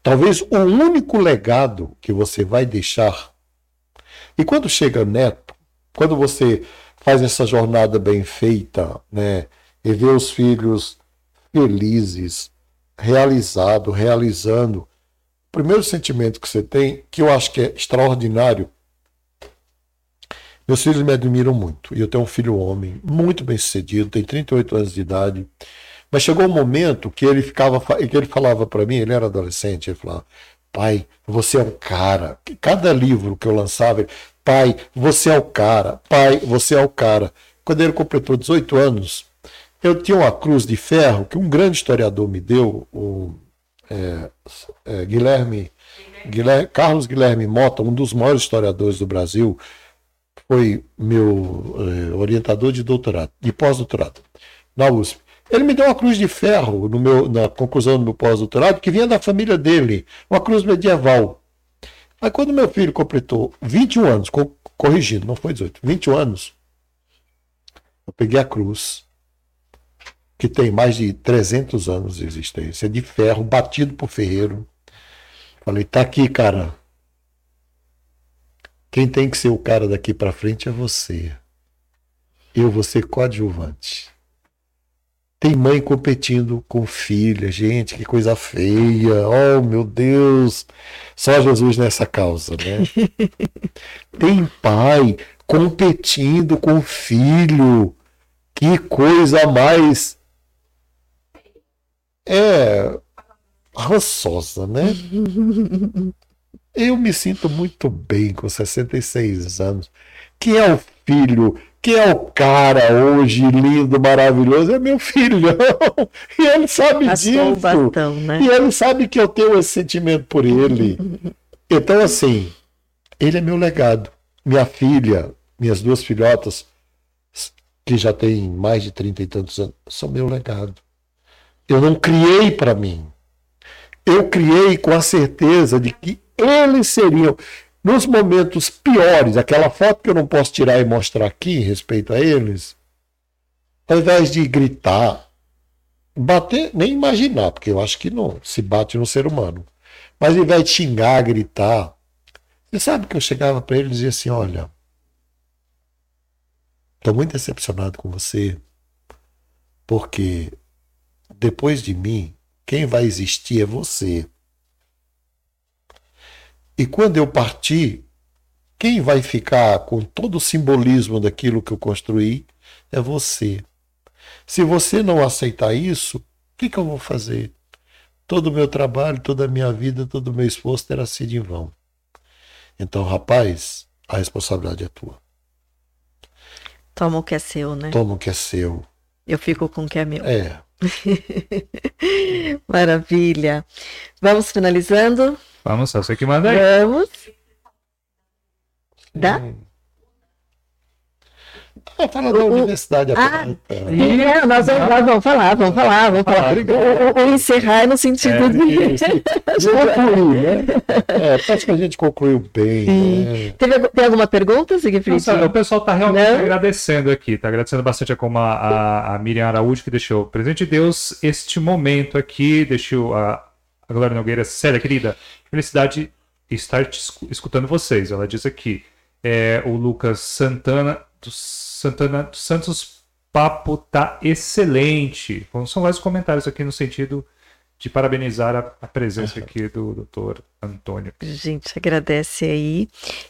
Talvez o único legado que você vai deixar. E quando chega neto, quando você faz essa jornada bem feita, né, e vê os filhos felizes, realizado, realizando, o primeiro sentimento que você tem, que eu acho que é extraordinário, meus filhos me admiram muito. E eu tenho um filho homem, muito bem sucedido, tem 38 anos de idade. Mas chegou um momento que ele ficava, que ele falava para mim, ele era adolescente, ele falava: "Pai, você é um cara". Cada livro que eu lançava, ele, "Pai, você é o cara. Pai, você é o cara". Quando ele completou 18 anos, eu tinha uma cruz de ferro que um grande historiador me deu, o é, é, Guilherme, Guilherme, Carlos Guilherme Mota, um dos maiores historiadores do Brasil, foi meu eh, orientador de doutorado, de pós-doutorado, na USP. Ele me deu uma cruz de ferro no meu, na conclusão do meu pós-doutorado, que vinha da família dele, uma cruz medieval. Aí quando meu filho completou 21 anos, co corrigindo, não foi 18, 21 anos, eu peguei a cruz, que tem mais de 300 anos de existência, de ferro, batido por ferreiro. Falei, tá aqui, cara, quem tem que ser o cara daqui para frente é você. Eu vou ser coadjuvante. Tem mãe competindo com filha, gente, que coisa feia. Oh, meu Deus. Só Jesus nessa causa, né? Tem pai competindo com filho. Que coisa mais é rançosa, né? Eu me sinto muito bem com 66 anos. Quem é o filho? Quem é o cara hoje lindo, maravilhoso? É meu filhão. E ele sabe Passou disso. Bastão, né? E ele sabe que eu tenho esse sentimento por ele. Então, assim, ele é meu legado. Minha filha, minhas duas filhotas, que já têm mais de trinta e tantos anos, são meu legado. Eu não criei para mim. Eu criei com a certeza de que eles seriam, nos momentos piores, aquela foto que eu não posso tirar e mostrar aqui, respeito a eles, ao invés de gritar, bater, nem imaginar, porque eu acho que não se bate no ser humano, mas ao invés de xingar, gritar, você sabe que eu chegava para ele e dizia assim: olha, estou muito decepcionado com você, porque depois de mim, quem vai existir é você. E quando eu partir, quem vai ficar com todo o simbolismo daquilo que eu construí é você. Se você não aceitar isso, o que, que eu vou fazer? Todo o meu trabalho, toda a minha vida, todo o meu esforço terá sido em vão. Então, rapaz, a responsabilidade é tua. Toma o que é seu, né? Toma o que é seu. Eu fico com o que é meu. É. Maravilha. Vamos finalizando? Vamos, só você que manda aí. Vamos. Dá? Hum. Ah, fala da O- o- universidade Ah. É, nós, vamos, nós vamos falar, vamos falar, vamos falar. O, o- encerrar é no sentido de. Concluir, né? É, acho que a gente concluiu bem. né? Teve, tem alguma pergunta, Siegfried? Nossa, o pessoal tá realmente Não? agradecendo aqui, tá agradecendo bastante a como a, a, a Miriam Araújo que deixou presente de Deus este momento aqui, deixou a, a Glória Nogueira, Célia, querida, felicidade estar escutando vocês. Ela diz aqui, é, o Lucas Santana, do Santana dos Santos, papo tá excelente. Bom, São vários comentários aqui no sentido de parabenizar a, a presença aqui do doutor Antônio. Gente agradece aí.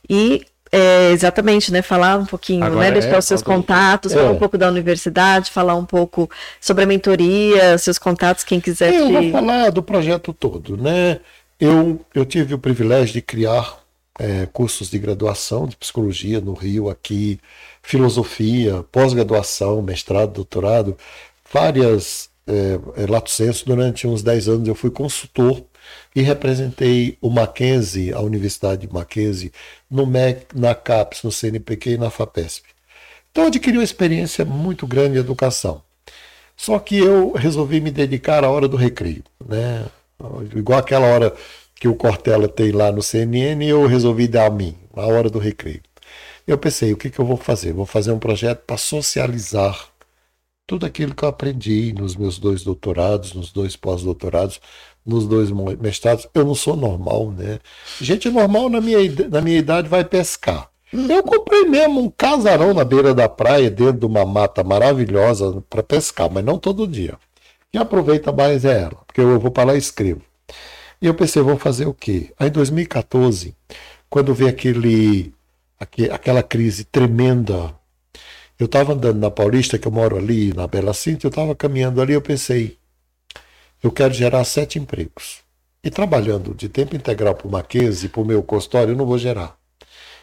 E é, exatamente, né? Falar um pouquinho, Agora né? Deixar é, os seus contatos, é. falar um pouco da universidade, falar um pouco sobre a mentoria, seus contatos, quem quiser Eu te. vou falar do projeto todo, né? Eu, eu tive o privilégio de criar é, cursos de graduação de psicologia no Rio, aqui, filosofia, pós-graduação, mestrado, doutorado, várias é, é, lato sensu. Durante uns 10 anos eu fui consultor e representei o Mackenzie, a Universidade de Mackenzie, no MEC, na CAPES, no CNPq e na FAPESP. Então adquiri uma experiência muito grande em educação. Só que eu resolvi me dedicar à hora do recreio, né? Igual aquela hora que o Cortella tem lá no CNN, eu resolvi dar a mim, a hora do recreio. Eu pensei, o que, que eu vou fazer? Vou fazer um projeto para socializar tudo aquilo que eu aprendi nos meus dois doutorados, nos dois pós-doutorados, nos dois mestrados. Eu não sou normal, né? Gente normal na minha, na minha idade vai pescar. Eu comprei mesmo um casarão na beira da praia, dentro de uma mata maravilhosa para pescar, mas não todo dia. Quem aproveita mais é ela, porque eu vou para lá e escrevo. E eu pensei, vou fazer o quê? Aí em 2014, quando veio aquele, aque- aquela crise tremenda, eu estava andando na Paulista, que eu moro ali, na Bela Cinta, eu estava caminhando ali, eu pensei, eu quero gerar sete empregos. E trabalhando de tempo integral para o Mackenzie, para o meu consultório, eu não vou gerar.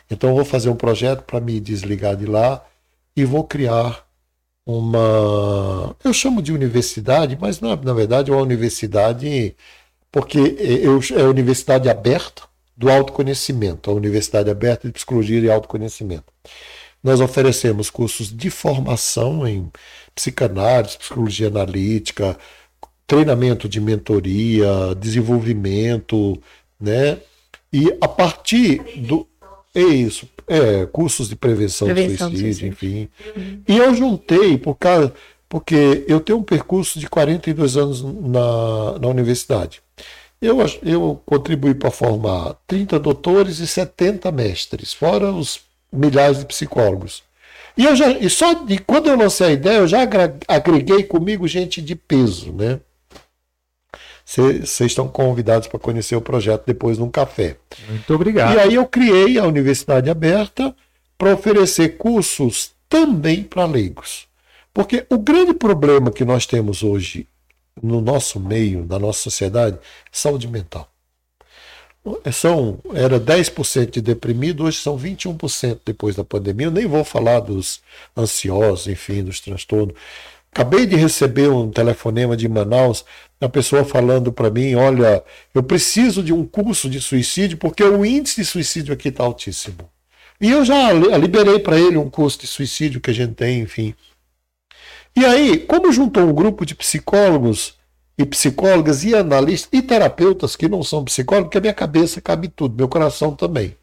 Então eu vou fazer um projeto para me desligar de lá e vou criar uma. Eu chamo de universidade, mas na, na verdade é uma universidade, porque eu, é a universidade aberta do autoconhecimento, a Universidade Aberta de Psicologia e Autoconhecimento. Nós oferecemos cursos de formação em psicanálise, psicologia analítica, treinamento de mentoria, desenvolvimento, né? E a partir do. É isso, é, cursos de prevenção, Prevenção do do suicídio, suicídio. enfim. E eu juntei, por causa, porque eu tenho um percurso de 42 anos na, na universidade. Eu, eu contribuí para formar 30 doutores e 70 mestres, fora os milhares de psicólogos. E, eu já, e só de quando eu lancei a ideia, eu já agreguei comigo gente de peso, né? Vocês estão convidados para conhecer o projeto depois num café. Muito obrigado. E aí eu criei a Universidade Aberta para oferecer cursos também para leigos. Porque o grande problema que nós temos hoje no nosso meio, na nossa sociedade, é saúde mental. São, era 10% de deprimido, hoje são 21% depois da pandemia. Eu nem vou falar dos ansiosos, enfim, dos transtornos. Acabei de receber um telefonema de Manaus, a pessoa falando para mim: olha, eu preciso de um curso de suicídio porque o índice de suicídio aqui está altíssimo. E eu já li- liberei para ele um curso de suicídio que a gente tem, enfim. E aí, como juntou um grupo de psicólogos e psicólogas e analistas e terapeutas que não são psicólogos, porque a minha cabeça cabe tudo, meu coração também.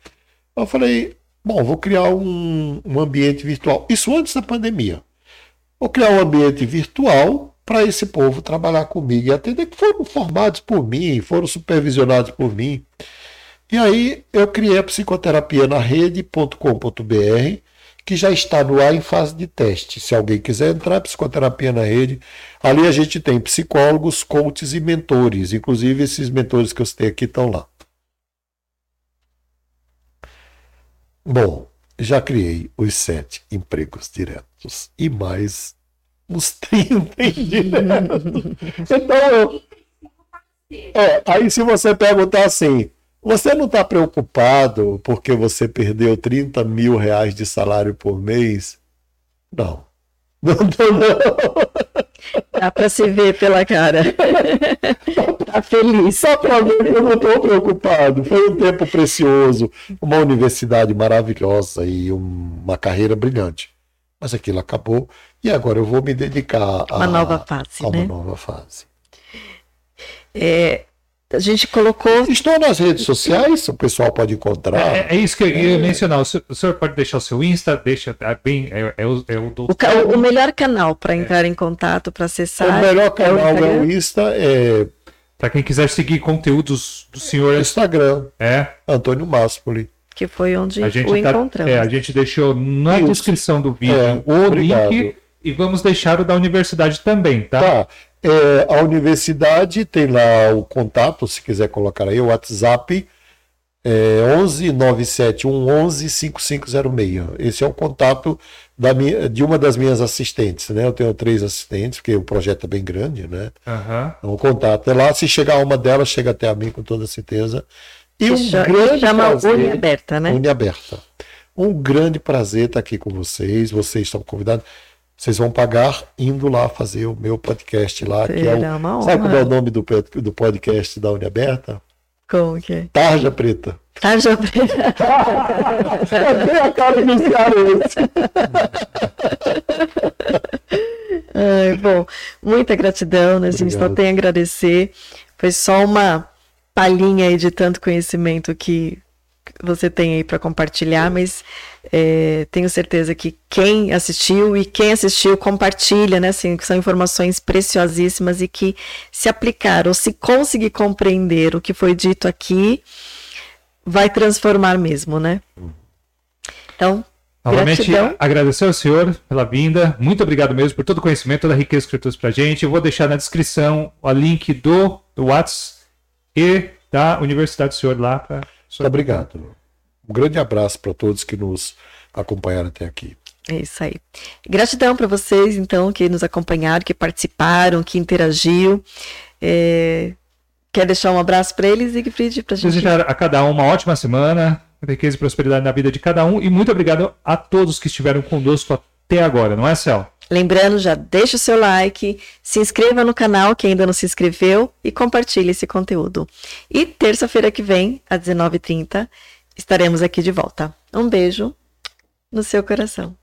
Eu falei, bom, vou criar um, um ambiente virtual. Isso antes da pandemia. Vou criar um ambiente virtual para esse povo trabalhar comigo e atender, que foram formados por mim, foram supervisionados por mim. E aí eu criei a psicoterapia na rede.com.br, que já está no ar em fase de teste. Se alguém quiser entrar, psicoterapia na rede. Ali a gente tem psicólogos, coaches e mentores. Inclusive, esses mentores que eu citei aqui estão lá. Bom, já criei os sete empregos diretos e mais uns 30 indiretos. Então, é, aí se você perguntar assim, você não está preocupado porque você perdeu 30 mil reais de salário por mês? Não. Não, não, não. Dá para se ver pela cara. tá feliz. Só para ver que eu não estou preocupado. Foi um tempo precioso, uma universidade maravilhosa e uma carreira brilhante. Mas aquilo acabou e agora eu vou me dedicar a uma nova fase. A né? uma nova fase. É, a gente colocou. Estou nas redes sociais, o pessoal pode encontrar. É, é isso que eu ia mencionar. O senhor, o senhor, pode deixar o seu Insta, deixa é bem. É, é o, é o, do... o, o, melhor canal para entrar em contato, para acessar. O melhor canal é o, é o Insta. É... Para quem quiser seguir conteúdos do senhor. Instagram. É. Antônio Máspoli. Que foi onde a gente o tá, encontramos. É, a gente deixou na isso. descrição do vídeo é, o obrigado. link e vamos deixar o da universidade também, tá? Tá. É, a universidade tem lá o contato, se quiser colocar aí, o WhatsApp é 11 97111 5506. Esse é o contato da minha, de uma das minhas assistentes, né? Eu tenho três assistentes, porque o projeto é bem grande, né? Uhum. Então, o contato é lá. Se chegar uma delas, chega até a mim com toda certeza. E um grande chama prazer, Uni Aberta, né? Uni Aberta. Um grande prazer estar aqui com vocês. Vocês estão convidados. Vocês vão pagar indo lá fazer o meu podcast lá, Será que é o. Uma sabe qual é o nome do, do podcast da Uniaberta? Como que é? Tarja Preta. Tarja Preta. é bem a cara dos caras. Ai, bom, muita gratidão, né? A gente só tem a agradecer. Foi só uma palhinha aí de tanto conhecimento que você tem aí para compartilhar, mas é, tenho certeza que quem assistiu e quem assistiu compartilha, né? Assim, que são informações preciosíssimas e que se aplicar ou se conseguir compreender o que foi dito aqui, vai transformar mesmo, né? Então, Novamente, Gratidão. agradecer ao senhor pela vinda. Muito obrigado mesmo por todo o conhecimento, toda a riqueza que trouxe para a gente. Eu vou deixar na descrição o link do, do WhatsApp e da Universidade do Senhor lá para muito obrigado. Um grande abraço para todos que nos acompanharam até aqui. É isso aí. Gratidão para vocês, então, que nos acompanharam, que participaram, que interagiram. É... Quer deixar um abraço para eles, Siegfried? Para gente... Desejar a cada um uma ótima semana, riqueza e prosperidade na vida de cada um. E muito obrigado a todos que estiveram conosco até agora, não é, Céu? Lembrando, já deixa o seu like, se inscreva no canal que ainda não se inscreveu e compartilhe esse conteúdo. E terça-feira que vem, às 19h30, estaremos aqui de volta. Um beijo no seu coração.